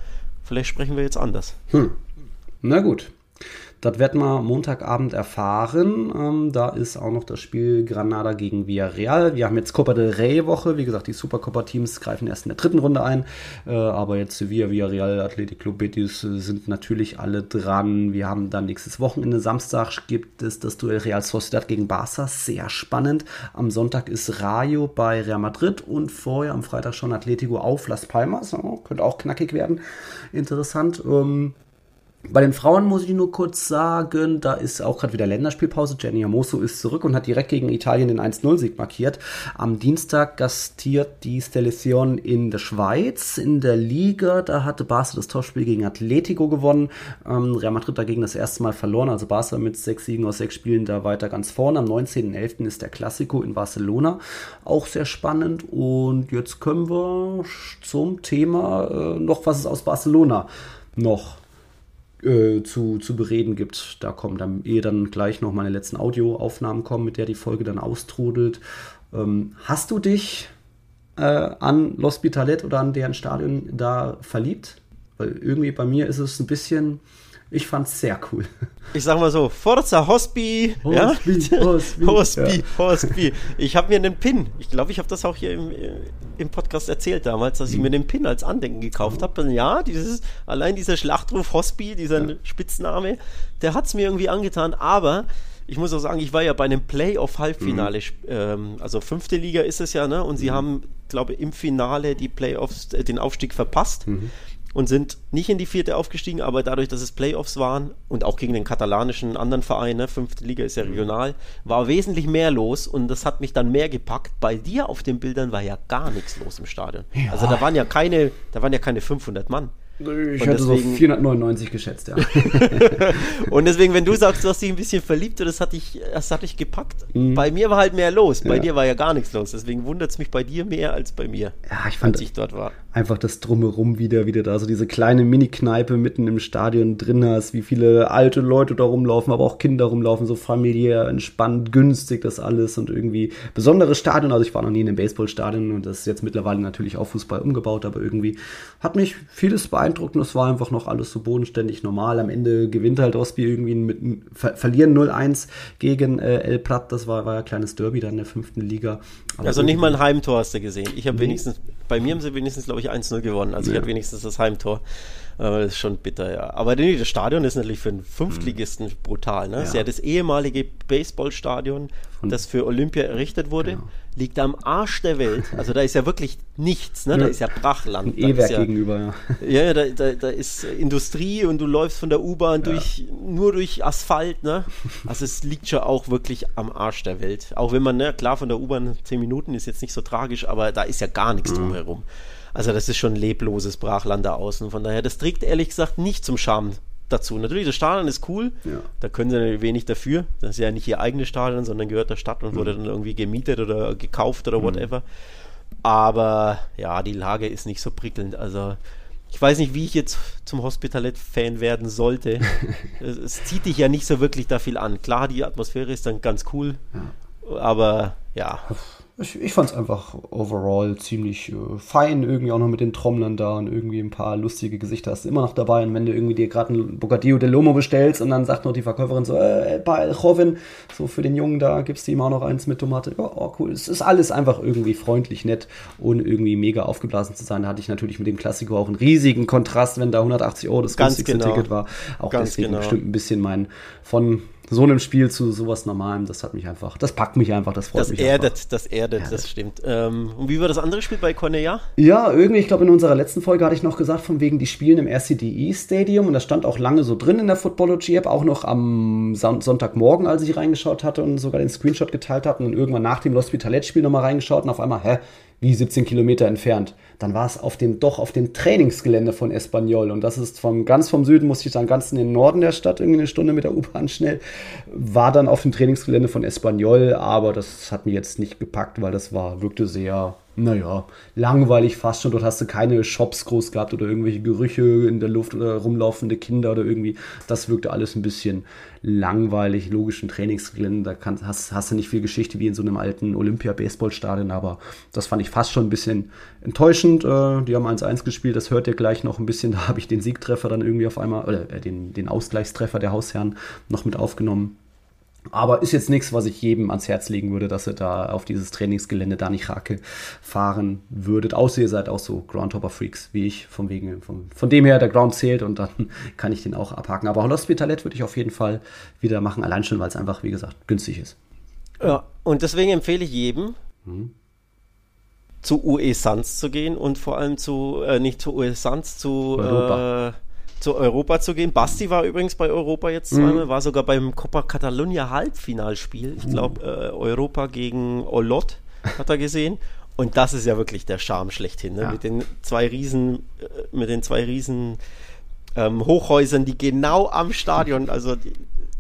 Vielleicht sprechen wir jetzt anders. Hm. Na gut. Das werden wir Montagabend erfahren. Ähm, da ist auch noch das Spiel Granada gegen Villarreal. Wir haben jetzt Copa del Rey Woche. Wie gesagt, die Supercopa-Teams greifen erst in der dritten Runde ein. Äh, aber jetzt Sevilla, Villarreal, Athletic Club Betis äh, sind natürlich alle dran. Wir haben dann nächstes Wochenende, Samstag, gibt es das Duell Real Sociedad gegen Barca. Sehr spannend. Am Sonntag ist Rayo bei Real Madrid und vorher am Freitag schon Atletico auf Las Palmas. Oh, könnte auch knackig werden. Interessant. Ähm, bei den Frauen muss ich nur kurz sagen, da ist auch gerade wieder Länderspielpause. Jenny Amoso ist zurück und hat direkt gegen Italien den 1-0-Sieg markiert. Am Dienstag gastiert die Stelecion in der Schweiz. In der Liga, da hatte Barca das Topspiel gegen Atletico gewonnen. Ähm, Real Madrid dagegen das erste Mal verloren. Also Barca mit sechs Siegen aus sechs Spielen da weiter ganz vorne. Am 19.11. ist der Classico in Barcelona. Auch sehr spannend. Und jetzt können wir zum Thema äh, noch, was ist aus Barcelona noch äh, zu, zu bereden gibt. Da kommen dann ehe dann gleich noch meine letzten Audioaufnahmen kommen, mit der die Folge dann austrudelt. Ähm, hast du dich äh, an L'Hospitalet oder an deren Stadion da verliebt? Weil irgendwie bei mir ist es ein bisschen ich fand's sehr cool. Ich sag mal so, Forza Hospi, Hospi, ja? Hospi, Hospi, ja. Hospi. Ich habe mir einen Pin, ich glaube, ich habe das auch hier im, im Podcast erzählt damals, dass ich mhm. mir den Pin als Andenken gekauft habe. Ja, dieses, allein dieser Schlachtruf Hospi, dieser ja. Spitzname, der hat's mir irgendwie angetan, aber ich muss auch sagen, ich war ja bei einem Playoff-Halbfinale, mhm. ähm, also fünfte Liga ist es ja, ne? Und sie mhm. haben, glaube ich, im Finale die Playoffs, äh, den Aufstieg verpasst. Mhm und sind nicht in die vierte aufgestiegen, aber dadurch, dass es Playoffs waren und auch gegen den katalanischen anderen Verein, ne, fünfte Liga ist ja mhm. regional, war wesentlich mehr los und das hat mich dann mehr gepackt. Bei dir auf den Bildern war ja gar nichts los im Stadion. Ja. Also da waren ja keine, da waren ja keine 500 Mann. Ich hätte so 499 geschätzt, ja. und deswegen, wenn du sagst, du hast dich ein bisschen verliebt, das hat dich, das hat dich gepackt. Mhm. Bei mir war halt mehr los. Bei ja. dir war ja gar nichts los. Deswegen wundert es mich bei dir mehr als bei mir. Ja, ich fand, als ich dort war. Einfach das Drumherum wieder, wieder da. So diese kleine Mini-Kneipe mitten im Stadion drin hast, wie viele alte Leute da rumlaufen, aber auch Kinder rumlaufen, so familiär, entspannt, günstig, das alles und irgendwie besonderes Stadion. Also ich war noch nie in einem Baseballstadion und das ist jetzt mittlerweile natürlich auch Fußball umgebaut, aber irgendwie hat mich vieles beeindruckt beeindruckend. Es war einfach noch alles so bodenständig normal. Am Ende gewinnt halt Osby irgendwie mit ver verlieren 0-1 gegen äh, El Prat. Das war, war ein kleines Derby dann in der fünften Liga. Aber also nicht mal ein Heimtor hast du gesehen. Ich habe nee. wenigstens, bei mir haben sie wenigstens, glaube ich, 1-0 gewonnen. Also ja. ich hatte wenigstens das Heimtor. Das ist schon bitter, ja. Aber das Stadion ist natürlich für einen Fünftligisten mhm. brutal. Ne? Ja. Das ist ja das ehemalige Baseballstadion, das für Olympia errichtet wurde. Genau. Liegt am Arsch der Welt. Also da ist ja wirklich nichts. Ne? Da ist ja Brachland. E-Werk ja, gegenüber, ja. Ja, ja da, da, da, ist Industrie und du läufst von der U-Bahn durch, nur durch Asphalt. Ne? Also es liegt schon auch wirklich am Arsch der Welt. Auch wenn man, ne, klar, von der U-Bahn zehn Minuten ist jetzt nicht so tragisch, aber da ist ja gar nichts mhm. drumherum. Also das ist schon lebloses Brachland da außen. Von daher, das trägt ehrlich gesagt nicht zum Charme dazu. Natürlich, das Stadion ist cool, ja. da können sie wenig dafür. Das ist ja nicht ihr eigenes Stadion, sondern gehört der Stadt und mhm. wurde dann irgendwie gemietet oder gekauft oder mhm. whatever. Aber ja, die Lage ist nicht so prickelnd. Also ich weiß nicht, wie ich jetzt zum Hospitalet-Fan werden sollte. es, es, zieht dich ja nicht so wirklich da viel an. Klar, die Atmosphäre ist dann ganz cool, ja. aber ja ich, ich fand es einfach overall ziemlich äh, fein, irgendwie auch noch mit den Trommlern da und irgendwie ein paar lustige Gesichter hast du immer noch dabei. Und wenn du irgendwie dir gerade ein Bocadillo de Lomo bestellst und dann sagt noch die Verkäuferin so, äh, bei Joven, so für den Jungen da gibst du ihm auch noch eins mit Tomate. Ja, oh, cool. Es ist alles einfach irgendwie freundlich, nett, ohne irgendwie mega aufgeblasen zu sein. Da hatte ich natürlich mit dem Klassiker auch einen riesigen Kontrast, wenn da 180 Euro das Ganz günstigste genau. Ticket war. Auch Ganz deswegen genau. bestimmt ein bisschen mein von so einem Spiel zu sowas Normalem, das hat mich einfach, das packt mich einfach, das freut das mich erdet, einfach. Das erdet, das stimmt. Ähm, und wie war das andere Spiel bei Cornea? Ja, irgendwie, ich glaube, in unserer letzten Folge hatte ich noch gesagt, von wegen, die spielen im RCDE Stadium und das stand auch lange so drin in der Footballogy-App, auch noch am Son Sonntagmorgen, als ich reingeschaut hatte und sogar den Screenshot geteilt habe und irgendwann nach dem Lost Vitalet-Spiel nochmal reingeschaut und auf einmal, hä, wie 17 Kilometer entfernt. Dann war es auf dem, doch auf dem Trainingsgelände von Espanyol. Und das ist vom, ganz vom Süden, musste ich dann ganz in den Norden der Stadt, irgendwie eine Stunde mit der U-Bahn schnell. War dann auf dem Trainingsgelände von Espanyol, aber das hat mir jetzt nicht gepackt, weil das war, wirkte sehr, Naja, langweilig fast schon. Dort hast du keine Shops groß gehabt oder irgendwelche Gerüche in der Luft oder rumlaufende Kinder oder irgendwie. Das wirkte alles ein bisschen langweilig, logischen Trainingsgelände. Da kann, hast, hast du nicht viel Geschichte wie in so einem alten Olympia-Baseballstadion, aber das fand ich fast schon ein bisschen enttäuschend. Äh, die haben 1-1 gespielt, das hört ihr gleich noch ein bisschen. Da habe ich den Siegtreffer dann irgendwie auf einmal, oder äh, den, den Ausgleichstreffer der Hausherren noch mit aufgenommen. Aber ist jetzt nichts, was ich jedem ans Herz legen würde, dass ihr da auf dieses Trainingsgelände da nicht Rake fahren würdet. Außer ihr seid auch so Groundhopper-Freaks wie ich, von wegen, von, von dem her der Ground zählt und dann kann ich den auch abhaken. Aber Hospitalet würde ich auf jeden Fall wieder machen, allein schon, weil es einfach, wie gesagt, günstig ist. Ja, und deswegen empfehle ich jedem, mhm. zu UE Suns zu gehen und vor allem zu, äh, nicht zu UE Suns, zu Europa. Äh, zu Europa zu gehen. Basti war übrigens bei Europa jetzt zweimal, mhm. war sogar beim Copa Catalunya Halbfinalspiel. Ich glaube, äh, Europa gegen Olot hat er gesehen. Und das ist ja wirklich der Charme schlechthin, ne? ja. mit den zwei Riesen, äh, mit den zwei Riesen ähm, Hochhäusern, die genau am Stadion, also die,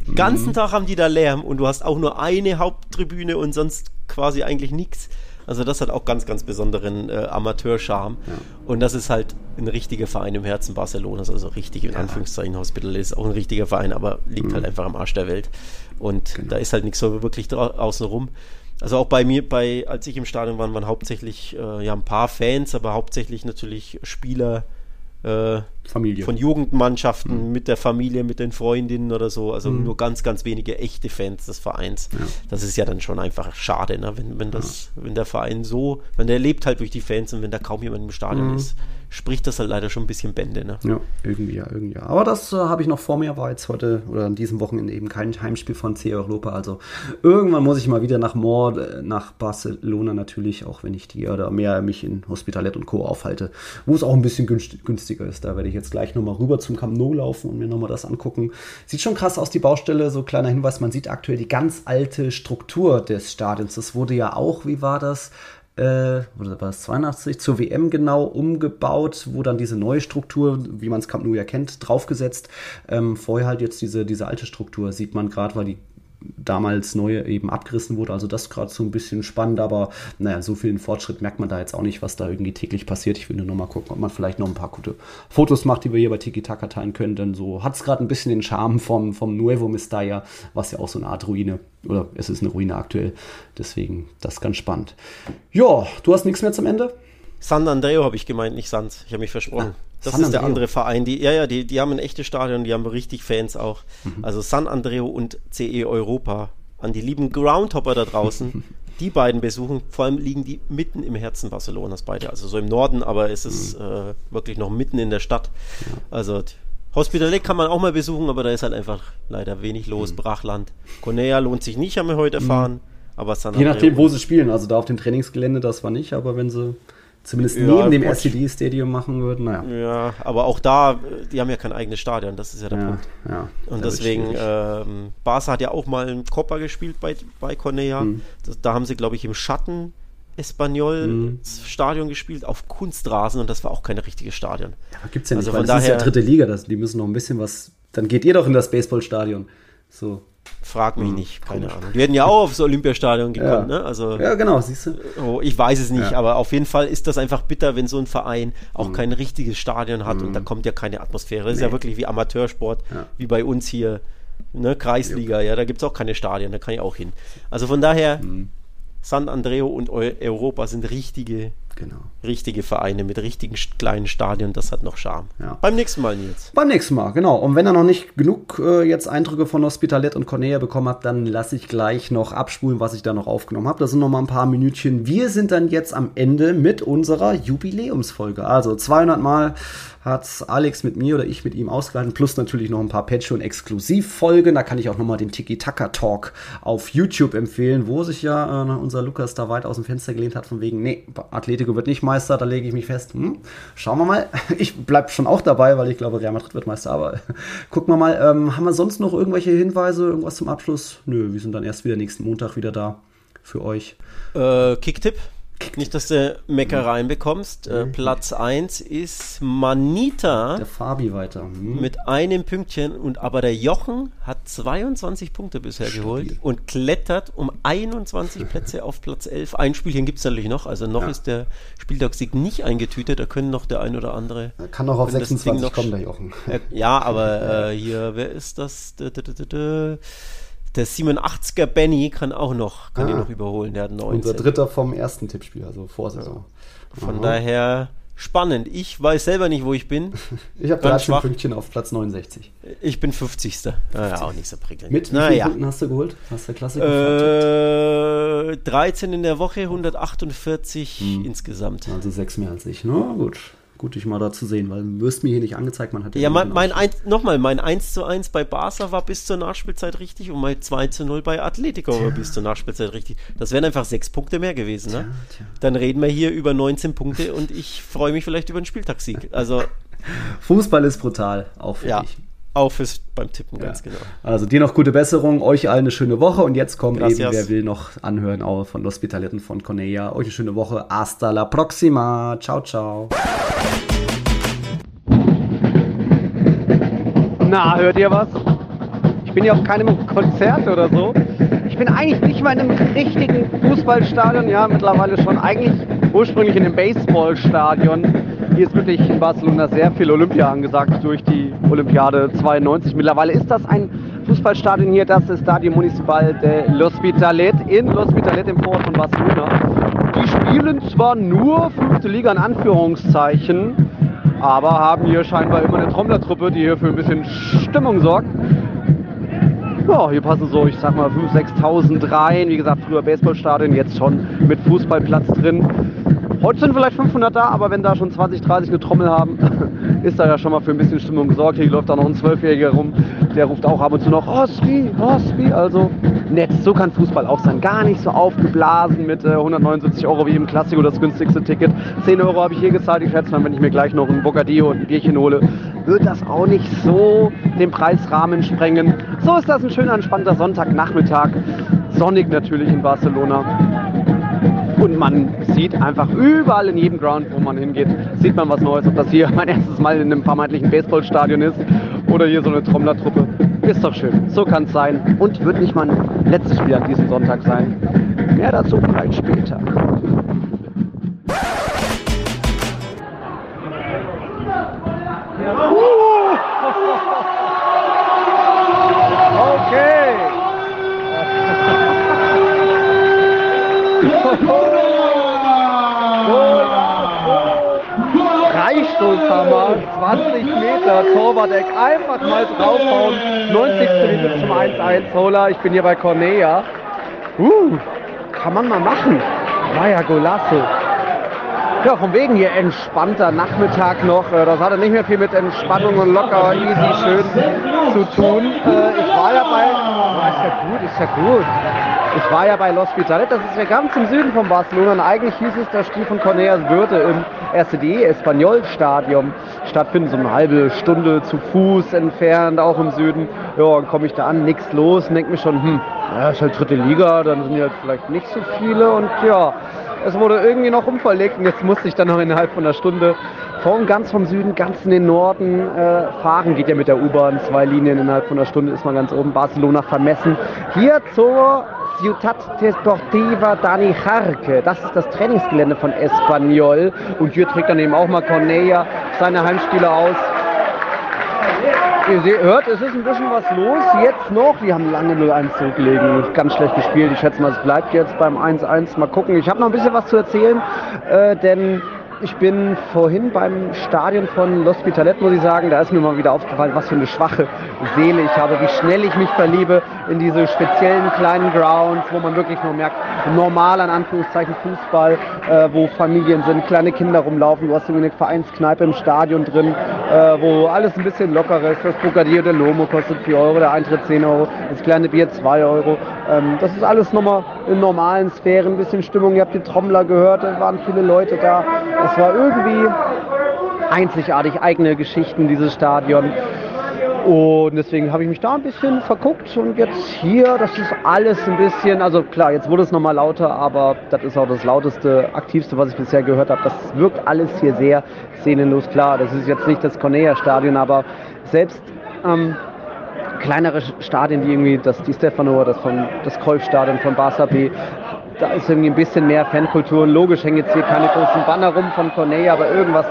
den ganzen mhm. Tag haben die da Lärm und du hast auch nur eine Haupttribüne und sonst quasi eigentlich nichts. Also das hat auch ganz, ganz besonderen äh, Amateurcharme. Ja. Und das ist halt ein richtiger Verein im Herzen Barcelonas, also richtig in ja. Anführungszeichen Hospital ist auch ein richtiger Verein, aber liegt mhm. halt einfach am Arsch der Welt. Und genau. da ist halt nichts so wirklich außen rum. Also auch bei mir, bei, als ich im Stadion war, waren hauptsächlich äh, ja ein paar Fans, aber hauptsächlich natürlich Spieler, äh, Familie. von Jugendmannschaften mhm. mit der Familie, mit den Freundinnen oder so. Also mhm. nur ganz, ganz wenige echte Fans des Vereins. Ja. Das ist ja dann schon einfach schade, ne? wenn, wenn, das, ja. wenn der Verein so, wenn der lebt halt durch die Fans und wenn da kaum jemand im Stadion mhm. ist, spricht das halt leider schon ein bisschen Bände. Ne? Ja, irgendwie ja, irgendwie ja. Aber das äh, habe ich noch vor mir, war jetzt heute oder an diesem Wochenende eben kein Heimspiel von C Europa. Also irgendwann muss ich mal wieder nach Mord, äh, nach Barcelona natürlich, auch wenn ich die oder mehr mich in Hospitalet und Co. aufhalte, wo es auch ein bisschen günstiger ist. Da werde ich jetzt gleich nochmal rüber zum Camp Nou laufen und mir nochmal das angucken. Sieht schon krass aus, die Baustelle. So kleiner Hinweis, man sieht aktuell die ganz alte Struktur des Stadions. Das wurde ja auch, wie war das? Äh, oder war es 82, zur WM genau umgebaut, wo dann diese neue Struktur, wie man es Camp Nou ja kennt, draufgesetzt. Ähm, vorher halt jetzt diese, diese alte Struktur sieht man gerade, weil die damals neue eben abgerissen wurde. Also das gerade so ein bisschen spannend, aber naja, so viel Fortschritt merkt man da jetzt auch nicht, was da irgendwie täglich passiert. Ich will nur noch mal gucken, ob man vielleicht noch ein paar gute Fotos macht, die wir hier bei Tiki Taka teilen können. Denn so hat es gerade ein bisschen den Charme vom, vom Nuevo Mestalla, was ja auch so eine Art Ruine, oder es ist eine Ruine aktuell. Deswegen, das ist ganz spannend. Ja, du hast nichts mehr zum Ende? San Andreo habe ich gemeint, nicht Sans. Ich habe mich versprochen. Ah. Das San ist der andere Verein. Die, ja, ja, die, die haben ein echtes Stadion, die haben richtig Fans auch. Mhm. Also San Andreo und CE Europa. An die lieben Groundhopper da draußen, die beiden besuchen. Vor allem liegen die mitten im Herzen Barcelonas beide. Also so im Norden, aber es ist mhm. äh, wirklich noch mitten in der Stadt. Also Hospitalet kann man auch mal besuchen, aber da ist halt einfach leider wenig los. Mhm. Brachland. Conea lohnt sich nicht, haben wir heute mhm. erfahren. Aber San Je nachdem, wo sie spielen. Also da auf dem Trainingsgelände, das war nicht, aber wenn sie zumindest ja, neben dem SCD-Stadium machen würden. Naja. Ja, aber auch da, die haben ja kein eigenes Stadion, das ist ja der ja, Punkt. Ja, und deswegen, ähm, Barca hat ja auch mal einen Copper gespielt bei, bei Cornea. Mhm. da haben sie, glaube ich, im Schatten Espanyol mhm. Stadion gespielt auf Kunstrasen und das war auch kein richtiges Stadion. Ja, gibt es ja nicht, also weil das daher, ist ja dritte Liga, das, die müssen noch ein bisschen was, dann geht ihr doch in das Baseballstadion. So. Frag mich hm, nicht, keine komisch. Ahnung. Die hätten ja auch aufs Olympiastadion gekommen, ja. ne? Also, ja, genau, siehst du. Oh, ich weiß es nicht, ja. aber auf jeden Fall ist das einfach bitter, wenn so ein Verein auch mhm. kein richtiges Stadion hat mhm. und da kommt ja keine Atmosphäre. Das nee. ist ja wirklich wie Amateursport, ja. wie bei uns hier, ne? Kreisliga, ja, da gibt es auch keine Stadien, da kann ich auch hin. Also von daher, mhm. San Andreo und Europa sind richtige Genau. Richtige Vereine mit richtigen kleinen Stadien, das hat noch Charme. Ja. Beim nächsten Mal, Nils. Beim nächsten Mal, genau. Und wenn ihr noch nicht genug äh, jetzt Eindrücke von Hospitalet und Cornea bekommen habt, dann lasse ich gleich noch abspulen, was ich da noch aufgenommen habe. Das sind noch mal ein paar Minütchen. Wir sind dann jetzt am Ende mit unserer Jubiläumsfolge. Also 200 Mal hat Alex mit mir oder ich mit ihm ausgehalten, plus natürlich noch ein paar Patreon-Exklusivfolgen. Da kann ich auch nochmal den Tiki-Taka-Talk auf YouTube empfehlen, wo sich ja äh, unser Lukas da weit aus dem Fenster gelehnt hat, von wegen, nee, Atletico wird nicht Meister, da lege ich mich fest. Hm, schauen wir mal. Ich bleibe schon auch dabei, weil ich glaube, Real Madrid wird Meister, aber gucken wir mal. Ähm, haben wir sonst noch irgendwelche Hinweise, irgendwas zum Abschluss? Nö, wir sind dann erst wieder nächsten Montag wieder da für euch. Äh, Kicktipp? Nicht, dass du Meckereien bekommst. Äh, Platz 1 ist Manita. Der Fabi weiter. Hm. Mit einem Pünktchen. Und aber der Jochen hat 22 Punkte bisher Stabil. geholt und klettert um 21 Plätze auf Platz 11. Ein Spielchen gibt es natürlich noch. Also noch ja. ist der Spieltagssieg nicht eingetütet. Da können noch der ein oder andere. Er kann noch auf 26 noch, kommen, der Jochen. Äh, ja, aber äh, hier, wer ist das? Der 87er Benny kann auch noch, kann ah, ihn noch überholen, der hat 19. Unser dritter vom ersten Tippspiel, also Vorsaison. Ja. Von Aha. daher spannend. Ich weiß selber nicht, wo ich bin. ich habe 13 Pünktchen auf Platz 69. Ich bin 50. 50. Naja, auch nicht so prickelnd. Mit wie vielen naja. Punkten hast du geholt? Hast du Klassiker äh, 13 in der Woche, 148 hm. insgesamt. Also sechs mehr als ich. Na gut gut, dich mal da zu sehen, weil du wirst mir hier nicht angezeigt, man hat ja. mein, mein ein, nochmal, mein 1 zu 1 bei Barca war bis zur Nachspielzeit richtig und mein 2 zu 0 bei Atletico tja. war bis zur Nachspielzeit richtig. Das wären einfach sechs Punkte mehr gewesen, ne? Tja, tja. Dann reden wir hier über 19 Punkte und ich freue mich vielleicht über einen Spieltagssieg. Also. Fußball ist brutal, auch für ja. dich. Auch fürs beim Tippen, ja. ganz genau. Also dir noch gute Besserung, euch allen eine schöne Woche und jetzt kommt Gracias. eben, wer will, noch anhören auch von Hospitaletten von Cornelia. Euch eine schöne Woche. Hasta la próxima. Ciao, ciao. Na, hört ihr was? Ich bin hier auf keinem Konzert oder so. Ich bin eigentlich nicht mal in einem richtigen Fußballstadion, ja, mittlerweile schon eigentlich ursprünglich in einem Baseballstadion. Hier ist wirklich in Barcelona sehr viel Olympia angesagt durch die Olympiade 92. Mittlerweile ist das ein Fußballstadion hier, das ist Stadio Municipal de L'Hospitalet in L'Hospitalet im Port von Barcelona. Die spielen zwar nur fünfte Liga in Anführungszeichen, aber haben hier scheinbar immer eine Trommlertruppe, die hier für ein bisschen Stimmung sorgt. Ja, hier passen so, ich sag mal, 5.000, 6.000 rein. Wie gesagt, früher Baseballstadion, jetzt schon mit Fußballplatz drin. Heute sind vielleicht 500 da, aber wenn da schon 20, 30 eine Trommel haben, ist da ja schon mal für ein bisschen Stimmung gesorgt. Hier läuft da noch ein Zwölfjähriger rum, der ruft auch ab und zu noch Hospi, Hospi. Also nett, so kann Fußball auch sein. Gar nicht so aufgeblasen mit äh, 179 Euro wie im Klassiko, das günstigste Ticket. 10 Euro habe ich hier gezahlt. Ich schätze mal, wenn ich mir gleich noch ein Bocadillo und ein Bierchen hole, wird das auch nicht so den Preisrahmen sprengen. So ist das ein schöner, entspannter Sonntagnachmittag. Sonnig natürlich in Barcelona. Und man sieht einfach überall in jedem Ground, wo man hingeht, sieht man was Neues. Ob das hier mein erstes Mal in einem vermeintlichen Baseballstadion ist oder hier so eine Trommlertruppe. Ist doch schön. So kann es sein. Und wird nicht mein letztes Spiel an diesem Sonntag sein. Mehr dazu vielleicht später. Okay. Freistoßhammer, 20 Meter, Torwart-Eck, einfach mal draufhauen. 90. Minute zum 1-1, Hola, ich bin hier bei Cornea. Uh, kann man mal machen. Vaya Golasso. Ja, von wegen hier entspannter Nachmittag noch. Äh, das hatte nicht mehr viel mit Entspannung und locker, easy, schön zu tun. Äh, ich war ja bei... Oh, ist ja gut, ist ja gut. Ich war ja bei Los Hospitalet, das ist ja ganz im Süden von Barcelona. Und eigentlich hieß es, das Spiel von Corneas würde im RCDE Espanyol Stadion stattfinden, so eine halbe Stunde zu Fuß entfernt, auch im Süden. Ja, dann komme ich da an, nichts los und denke mir schon, hm, ja, ist halt dritte Liga, dann sind halt vielleicht nicht so viele und ja, es wurde irgendwie noch umverlegt und jetzt musste ich dann noch innerhalb von einer Stunde von ganz vom Süden ganz in den Norden äh, fahren. Geht ja mit der U-Bahn, zwei Linien innerhalb von einer Stunde ist man ganz oben, Barcelona vermessen. Hier zur Ciutat Deportiva Dani Jarque. Das ist das Trainingsgelände von Espanyol. Und hier trägt dann eben auch mal Cornelia seine Heimspiele aus. Ihr hört, es ist ein bisschen was los. Jetzt noch. Die haben lange 0-1 zurückgelegen. Ganz schlecht gespielt. Ich schätze mal, es bleibt jetzt beim 1-1. Mal gucken. Ich habe noch ein bisschen was zu erzählen, äh, denn ich bin vorhin beim Stadion von L'Hospitalet, muss ich sagen, da ist mir mal wieder aufgefallen, was für eine schwache Seele ich habe, wie schnell ich mich verliebe in diese speziellen kleinen Grounds, wo man wirklich nur merkt, normal an Anführungszeichen Fußball, äh, wo Familien sind, kleine Kinder rumlaufen, du hast irgendwie eine Vereinskneipe im Stadion drin, äh, wo alles ein bisschen lockerer ist. Das Bocadillo de Lomo kostet 4 Euro, der Eintritt 10 Euro, das kleine Bier 2 Euro. Ähm, das ist alles nochmal in normalen Sphären, ein bisschen Stimmung. Ihr habt die Trommler gehört, da waren viele Leute da. Es war irgendwie einzigartig, eigene Geschichten, dieses Stadion. Und deswegen habe ich mich da ein bisschen verguckt und jetzt hier, das ist alles ein bisschen, also klar, jetzt wurde es nochmal lauter, aber das ist auch das lauteste, aktivste, was ich bisher gehört habe. Das wirkt alles hier sehr szenenlos. Klar, das ist jetzt nicht das Cornea-Stadion, aber selbst ähm, kleinere Stadien wie irgendwie das Di Stefano, das, von, das Kolf-Stadion von Barca B, da ist irgendwie ein bisschen mehr Fankultur. Und logisch hängen jetzt hier keine großen Banner rum von Cornelia, aber irgendwas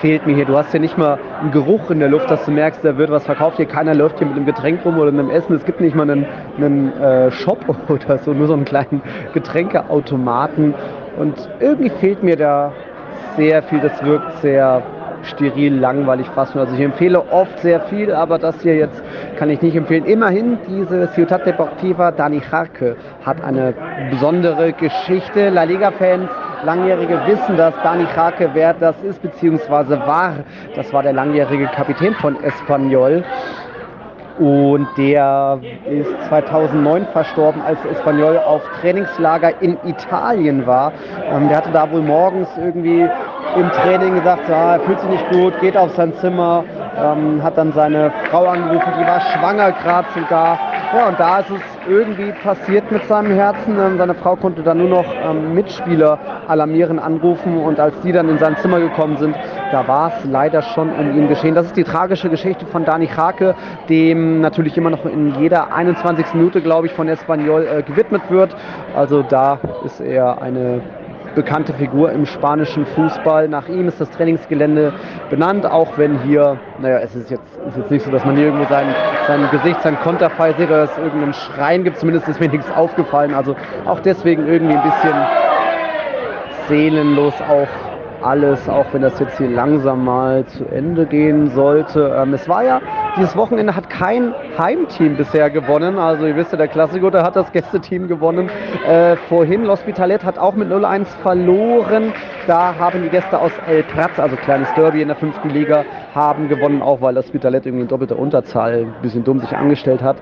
fehlt mir hier. Du hast hier nicht mal einen Geruch in der Luft, dass du merkst, da wird was verkauft. Hier keiner läuft hier mit einem Getränk rum oder einem Essen. Es gibt nicht mal einen, einen äh, Shop oder so, nur so einen kleinen Getränkeautomaten. Und irgendwie fehlt mir da sehr viel. Das wirkt sehr steril, langweilig fast. Also ich empfehle oft sehr viel, aber das hier jetzt kann ich nicht empfehlen. Immerhin, diese Ciutat Deportiva Dani Jarque hat eine besondere Geschichte. La Liga-Fans, Langjährige wissen, dass Dani Jarque wer das ist, beziehungsweise war. Das war der langjährige Kapitän von Espanyol. Und der ist 2009 verstorben, als Espanyol auf Trainingslager in Italien war. Ähm, der hatte da wohl morgens irgendwie im Training gesagt, ja, er fühlt sich nicht gut, geht auf sein Zimmer, ähm, hat dann seine Frau angerufen, die war schwanger gerade sogar. Ja, und da ist es irgendwie passiert mit seinem Herzen. Ähm, seine Frau konnte dann nur noch ähm, Mitspieler alarmieren, anrufen und als die dann in sein Zimmer gekommen sind, da war es leider schon um ihn geschehen. Das ist die tragische Geschichte von Dani Hake, dem natürlich immer noch in jeder 21. Minute, glaube ich, von Espanyol äh, gewidmet wird. Also da ist er eine bekannte Figur im spanischen Fußball. Nach ihm ist das Trainingsgelände benannt, auch wenn hier, naja, es ist jetzt, ist jetzt nicht so, dass man hier irgendwo sein, sein Gesicht, sein Konterfei sieht oder es irgendeinen Schrein gibt, zumindest ist mir nichts aufgefallen. Also auch deswegen irgendwie ein bisschen seelenlos auch alles, auch wenn das jetzt hier langsam mal zu Ende gehen sollte. Ähm, es war ja, dieses Wochenende hat kein Heimteam bisher gewonnen. Also ihr wisst ja, der Klassiker, der hat das Gästeteam gewonnen. Äh, vorhin, L'Hospitalet hat auch mit 0-1 verloren. Da haben die Gäste aus El Prat, also kleines Derby in der fünften Liga, haben gewonnen, auch weil L'Hospitalet irgendwie in doppelter Unterzahl ein bisschen dumm sich angestellt hat.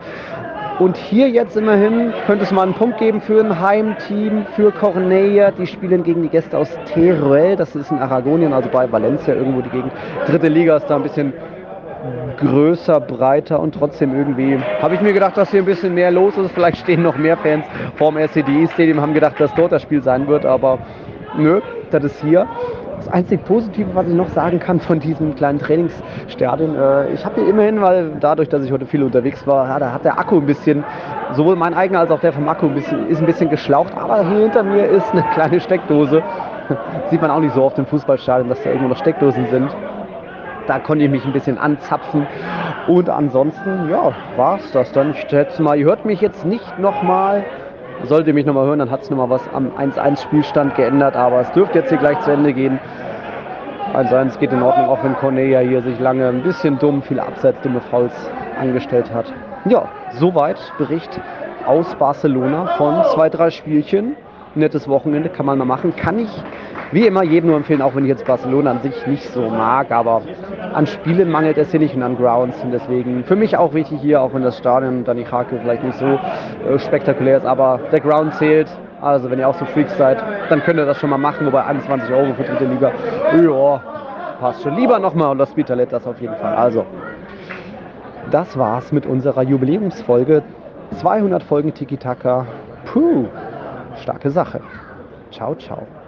Und hier jetzt immerhin könnte es mal einen Punkt geben für ein Heimteam, für Corneia. Die spielen gegen die Gäste aus Teruel, das ist in Aragonien, also bei Valencia irgendwo die Gegend. Dritte Liga ist da ein bisschen größer, breiter und trotzdem irgendwie habe ich mir gedacht, dass hier ein bisschen mehr los ist. Vielleicht stehen noch mehr Fans vorm RCDI Stadium, haben gedacht, dass dort das Spiel sein wird, aber nö, das ist hier. Das einzig Positive, was ich noch sagen kann von diesem kleinen Trainingsstadion, äh, ich habe hier immerhin, weil dadurch, dass ich heute viel unterwegs war, ja, da hat der Akku ein bisschen, sowohl mein eigener als auch der vom Akku ein bisschen, ist ein bisschen geschlaucht, aber hier hinter mir ist eine kleine Steckdose. Sieht man auch nicht so oft im Fußballstadion, dass da irgendwo noch Steckdosen sind. Da konnte ich mich ein bisschen anzapfen. Und ansonsten, ja, war es das dann. Ich schätze mal, ihr hört mich jetzt nicht nochmal sollte mich nochmal hören, dann hat es nochmal was am 1-1-Spielstand geändert, aber es dürfte jetzt hier gleich zu Ende gehen. 1-1 geht in Ordnung, auch wenn Cornelia hier sich lange ein bisschen dumm, viele Abseits, dumme Fouls angestellt hat. Ja, soweit Bericht aus Barcelona von zwei, drei Spielchen. Nettes Wochenende kann man mal machen. Kann ich wie immer jedem nur empfehlen, auch wenn ich jetzt Barcelona an sich nicht so mag, aber an Spielen mangelt es hier nicht und an Grounds und deswegen für mich auch wichtig hier, auch wenn das Stadion dann die Hake vielleicht nicht so äh, spektakulär ist, aber der Ground zählt. Also wenn ihr auch so Freaks seid, dann könnt ihr das schon mal machen, wobei 21 Euro für dritte Liga, ja, passt schon. Lieber nochmal und das Spitalet das auf jeden Fall. Also, das war's mit unserer Jubiläumsfolge. 200 Folgen Tiki-Taka. Puh, starke Sache. Ciao, ciao.